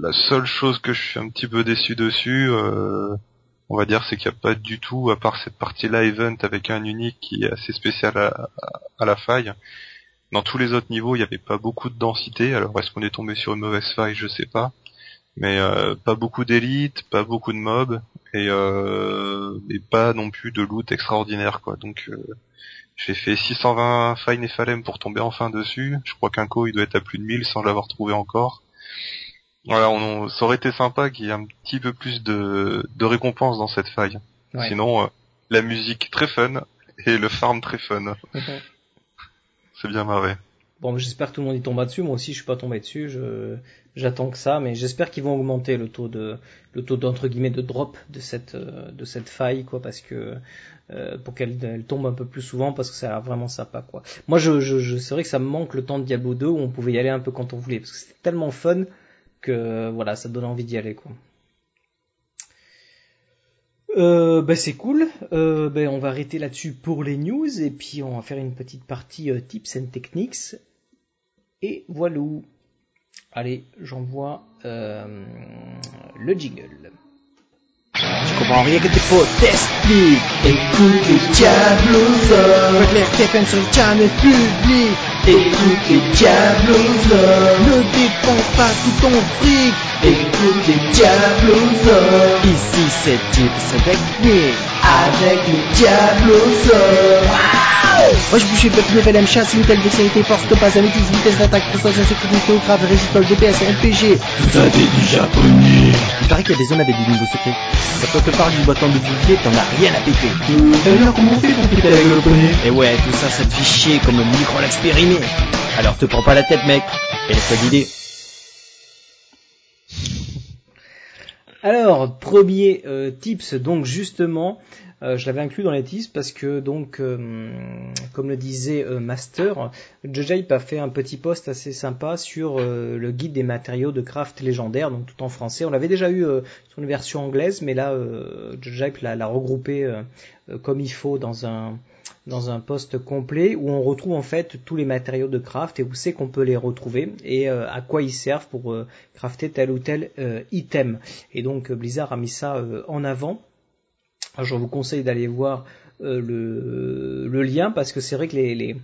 La seule chose que je suis un petit peu déçu dessus, euh, on va dire, c'est qu'il n'y a pas du tout, à part cette partie-là event avec un unique qui est assez spécial à, à- à la faille. Dans tous les autres niveaux, il n'y avait pas beaucoup de densité. Alors est-ce qu'on est tombé sur une mauvaise faille? Je sais pas. Mais euh, pas beaucoup d'élites, pas beaucoup de mobs et, euh, et pas non plus de loot extraordinaire quoi. Donc euh, j'ai fait 620 failles Nephalem pour tomber enfin dessus. Je crois qu'un co il doit être à plus de 1000 sans l'avoir trouvé encore. Voilà, on, ça aurait été sympa qu'il y ait un petit peu plus de, de récompense dans cette faille. Ouais. Sinon, euh, la musique très fun et le farm très fun. Bien marré. Bon, j'espère que tout le monde y tombera dessus. Moi aussi, je suis pas tombé dessus. J'attends que ça, mais j'espère qu'ils vont augmenter le taux de, le taux d'entre guillemets de drop de cette, euh, de cette faille, quoi, parce que euh, pour qu'elle elle tombe un peu plus souvent, parce que ça a l'air vraiment sympa, quoi. Moi, je, je c'est vrai que ça me manque le temps de Diablo 2 où on pouvait y aller un peu quand on voulait, parce que c'était tellement fun que voilà, ça donne envie d'y aller, quoi. Euh, bah c'est cool. Euh, ben, on va arrêter là-dessus pour les news et puis on va faire une petite partie euh, tips and techniques. Et voilà. Allez, j'envoie euh, le jingle. Tu comprends rien que tes potes t'expliquent Écoute les Diablos les TFM sur le channel public Écoute les Diablos Ne dépense pas tout ton fric Écoute les Diablos Ici c'est Tips and Techniques Avec les Diablos moi je bouge de level M chasse, Intel, dextérité, force, topaz, analyse, vitesse d'attaque, prestation, sécurité, grave, résistol, DPS, RPG. Tout ça des du japonais. Il paraît qu'il y a des zones avec des niveaux secrets. Quand on te parle du bâton de bouclier, t'en as rien à péter. Alors comment on fait pour péter avec le poney Et ouais, tout ça, ça te fait chier comme le micro l'expérimé. Alors te prends pas la tête, mec. Et laisse-toi guider. Alors, premier euh, tips, donc justement, euh, je l'avais inclus dans les tips parce que donc, euh, comme le disait Master, Jojaip a fait un petit post assez sympa sur le guide des matériaux de craft légendaire, donc tout en français. On l'avait déjà eu sur une version anglaise, mais là, euh, l'a regroupé comme il faut dans un dans un post complet où on retrouve en fait tous les matériaux de craft et où c'est qu'on peut les retrouver et euh, à quoi ils servent pour euh, crafter tel ou tel euh, item. Et donc Blizzard a mis ça en avant. Alors, je vous conseille d'aller voir le, lien parce que c'est vrai que les,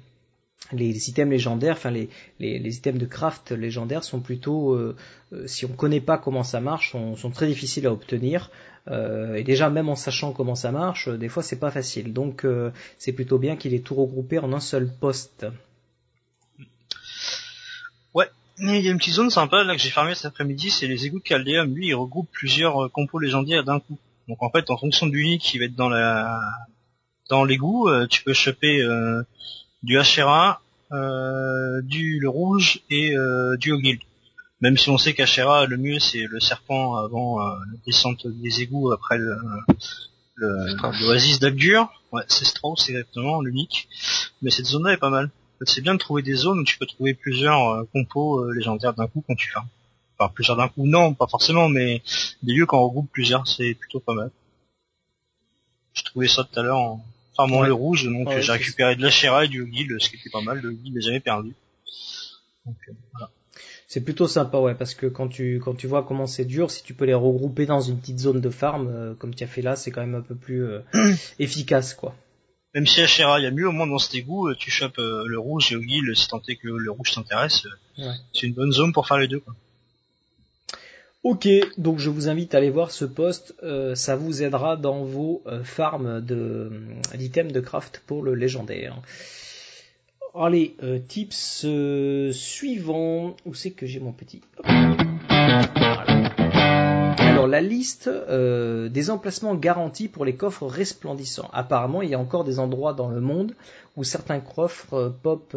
les items légendaires, enfin les, les, les, items de craft légendaires sont plutôt, euh, euh, si on ne connaît pas comment ça marche, sont, sont très difficiles à obtenir. Euh, et déjà même en sachant comment ça marche, des fois c'est pas facile. Donc euh, c'est plutôt bien qu'il ait tout regroupé en un seul poste. Ouais, il y a une petite zone sympa là que j'ai fermée cet après-midi, c'est les égouts de Caldéum. Lui, il regroupe plusieurs compos légendaires d'un coup. Donc en fait, en fonction du unique qui va être dans la dans l'égout, tu peux choper du Hachera, euh, du le rouge et euh, du Ogil. Même si on sait qu'Hachera, le mieux c'est le serpent avant euh, la descente des égouts après le l'oasis d'Agdur. Ouais, c'est Strauss exactement, l'unique. Mais cette zone-là est pas mal. c'est bien de trouver des zones où tu peux trouver plusieurs compos légendaires d'un coup quand tu fais. Enfin, plusieurs d'un coup, non, pas forcément, mais des lieux quand on regroupe plusieurs, c'est plutôt pas mal. Je trouvais ça tout à l'heure en, Enfin, le rouge, donc j'ai récupéré de la Shera et du Guil, ce qui était pas mal. Le Guil n'a jamais perdu. Donc, euh, voilà. C'est plutôt sympa, ouais, parce que quand tu quand tu vois comment c'est dur, si tu peux les regrouper dans une petite zone de farm, euh, comme tu as fait là, c'est quand même un peu plus euh, efficace, quoi. Même si à Shera, il y a mieux au moins dans cet égout, tu chopes le rouge et au Guil, si tant est que le rouge t'intéresse. C'est une bonne zone pour faire les deux, quoi. Ok, donc je vous invite à aller voir ce post, euh, ça vous aidera dans vos euh, farms euh, d'items de craft pour le légendaire. Allez, tips suivants. Où c'est que j'ai mon petit Alors la liste des emplacements garantis pour les coffres resplendissants. Apparemment, il y a encore des endroits dans le monde où certains coffres pop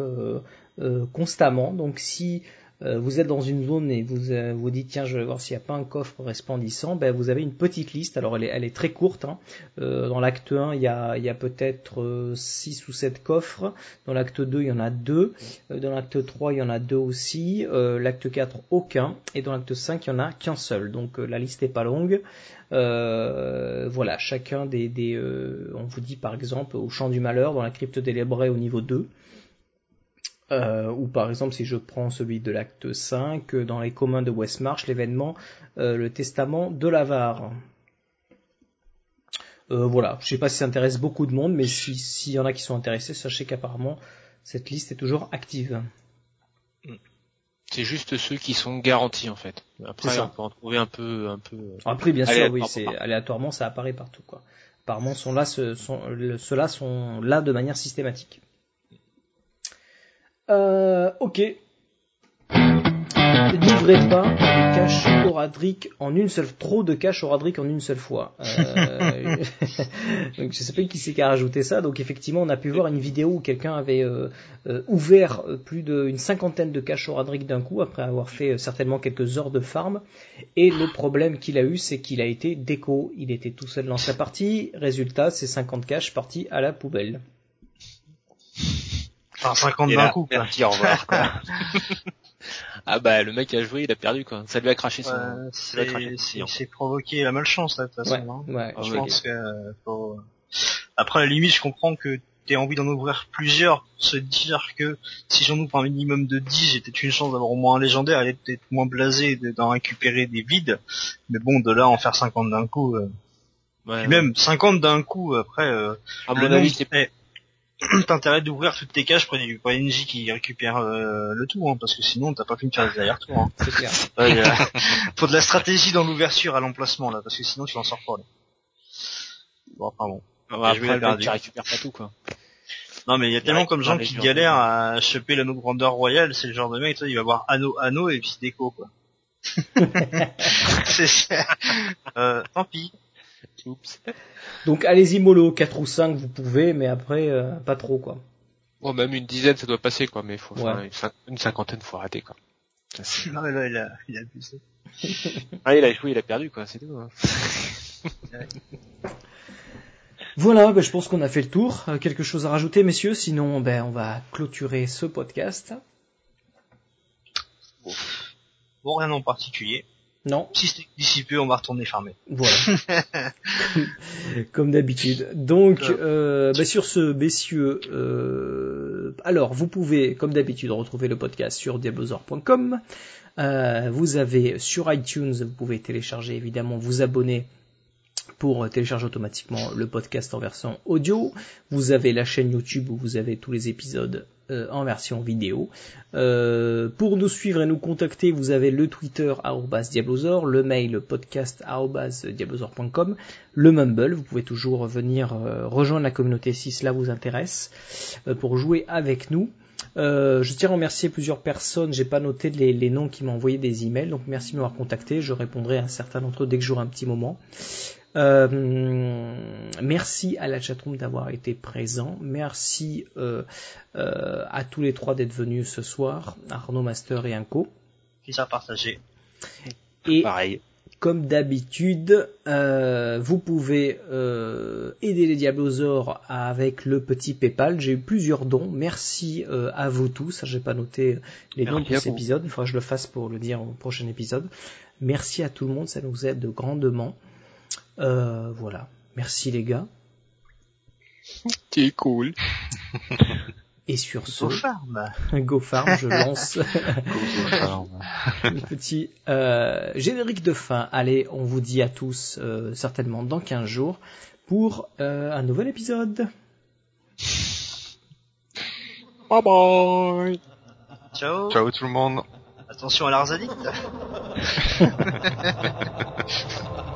constamment. Donc si vous êtes dans une zone et vous euh, vous dites tiens je vais voir s'il n'y a pas un coffre resplendissant, ben vous avez une petite liste. Alors elle est, elle est très courte. Hein. Euh, dans l'acte 1 il y a, il y a peut-être 6 ou 7 coffres. Dans l'acte 2 il y en a 2. dans l'acte 3 il y en a 2 aussi. l'acte 4 aucun. Et dans l'acte 5 il y en a qu'un seul. Donc la liste est pas longue. voilà, chacun des, des on vous dit par exemple au champ du malheur dans la crypte délébrée au niveau 2. Euh, ou par exemple si je prends celui de l'acte 5, euh, dans les communs de Westmarch, l'événement euh, Le Testament de l'Avare. Euh, voilà, je sais pas si ça intéresse beaucoup de monde, mais s'il y en a qui sont intéressés, sachez qu'apparemment cette liste est toujours active. C'est juste ceux qui sont garantis en fait. Après, on peut en trouver un peu, un peu. Après, bien sûr, oui, c'est aléatoirement, ça apparaît partout quoi. Apparemment, sont là, ceux-là sont là de manière systématique. Euh, ok. N'ouvrez pas caches oradriques en une seule, trop de caches oradriques en une seule fois. Euh, donc je sais pas qui c'est qui a rajouté ça. Donc effectivement, on a pu voir une vidéo où quelqu'un avait euh, euh, ouvert plus d'une cinquantaine de caches oradriques d'un coup après avoir fait certainement quelques heures de farm. Et le problème qu'il a eu, c'est qu'il a été déco. Il était tout seul dans sa partie. Résultat, ces 50 caches parties à la poubelle. Enfin, 50 d'un coup, Merci, au revoir, quoi. ah bah, le mec a joué, il a perdu, quoi. Ça lui a craché son... Ouais, c'est provoqué la malchance, là, de toute façon. Ouais, hein. ouais, je pense que... Faut... Après, à la limite, je comprends que t'aies envie d'en ouvrir plusieurs, se dire que si j'en ouvre un minimum de 10, j'ai peut-être une chance d'avoir au moins un légendaire, elle est peut-être moins blasée d'en récupérer des vides. Mais bon, de là en faire 50 d'un coup... Euh... Ouais, même 50 d'un coup, après... Euh, avis, t'as intérêt d'ouvrir toutes tes caches pour une NJ qui récupère euh, le tout, hein, parce que sinon t'as pas pu me faire derrière tour Hein. C'est clair. faut de la stratégie dans l'ouverture à l'emplacement là, parce que sinon tu n'en sors pas. Là. Bon, pardon. après, le mec, récupère pas tout quoi. Non mais il y a tellement comme gens qui galèrent à choper l'anneau de grandeur royale, c'est le genre de mec, toi, il va voir anneau, anneau et puis déco quoi. c'est euh, tant pis. Oups. Donc allez-y mollo, 4 ou 5 vous pouvez, mais après euh, pas trop quoi. Bon même une dizaine ça doit passer quoi, mais faut ouais. une, cinquantaine faut arrêter quoi. non mais là il a, il a abusé. ah il a joué, il a perdu quoi, c'est tout. Hein. Voilà, ben, je pense qu'on a fait le tour. Euh, quelque chose à rajouter, messieurs? Sinon, ben, on va clôturer ce podcast. Bon, bon rien en particulier. Non. Si d'ici peu, on va retourner farmer. Voilà. Comme d'habitude. Donc, euh, bah sur ce, messieurs, euh, alors vous pouvez, comme d'habitude, retrouver le podcast sur diablozor.com. Euh, vous avez sur iTunes, vous pouvez télécharger, évidemment, vous abonner pour télécharger automatiquement le podcast en version audio. Vous avez la chaîne YouTube où vous avez tous les épisodes euh, en version vidéo. Euh, pour nous suivre et nous contacter, vous avez le Twitter @diablosor, le mail podcast le Mumble. Vous pouvez toujours venir euh, rejoindre la communauté si cela vous intéresse pour jouer avec nous. je tiens à remercier plusieurs personnes. J'ai pas noté les, les noms qui m'ont envoyé des emails, donc merci de m'avoir contacté. Je répondrai à un certain d'entre eux dès que j'aurai un petit moment. Euh, merci à la chatroom d'avoir été présent. Merci euh, euh, à tous les trois d'être venus ce soir, Arnaud Master et Inco. Qui s'est partagé. Et Pareil. comme d'habitude, vous pouvez aider les Diablosaures avec le petit PayPal. J'ai eu plusieurs dons. Merci à vous tous. J'ai pas noté les dons de cet épisode. Il faudra que je le fasse pour le dire au prochain épisode. Merci à tout le monde. Ça nous aide grandement. Euh, voilà. Merci les gars. C'est cool. Et sur ce, Go Farm. Go Farm, je lance le petit euh, générique de fin. Allez, on vous dit à tous euh, certainement dans 15 jours pour euh, un nouvel épisode. Bye bye. Ciao. Ciao tout le monde. Attention à l'Arzadite.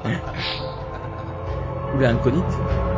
Ou la inconite.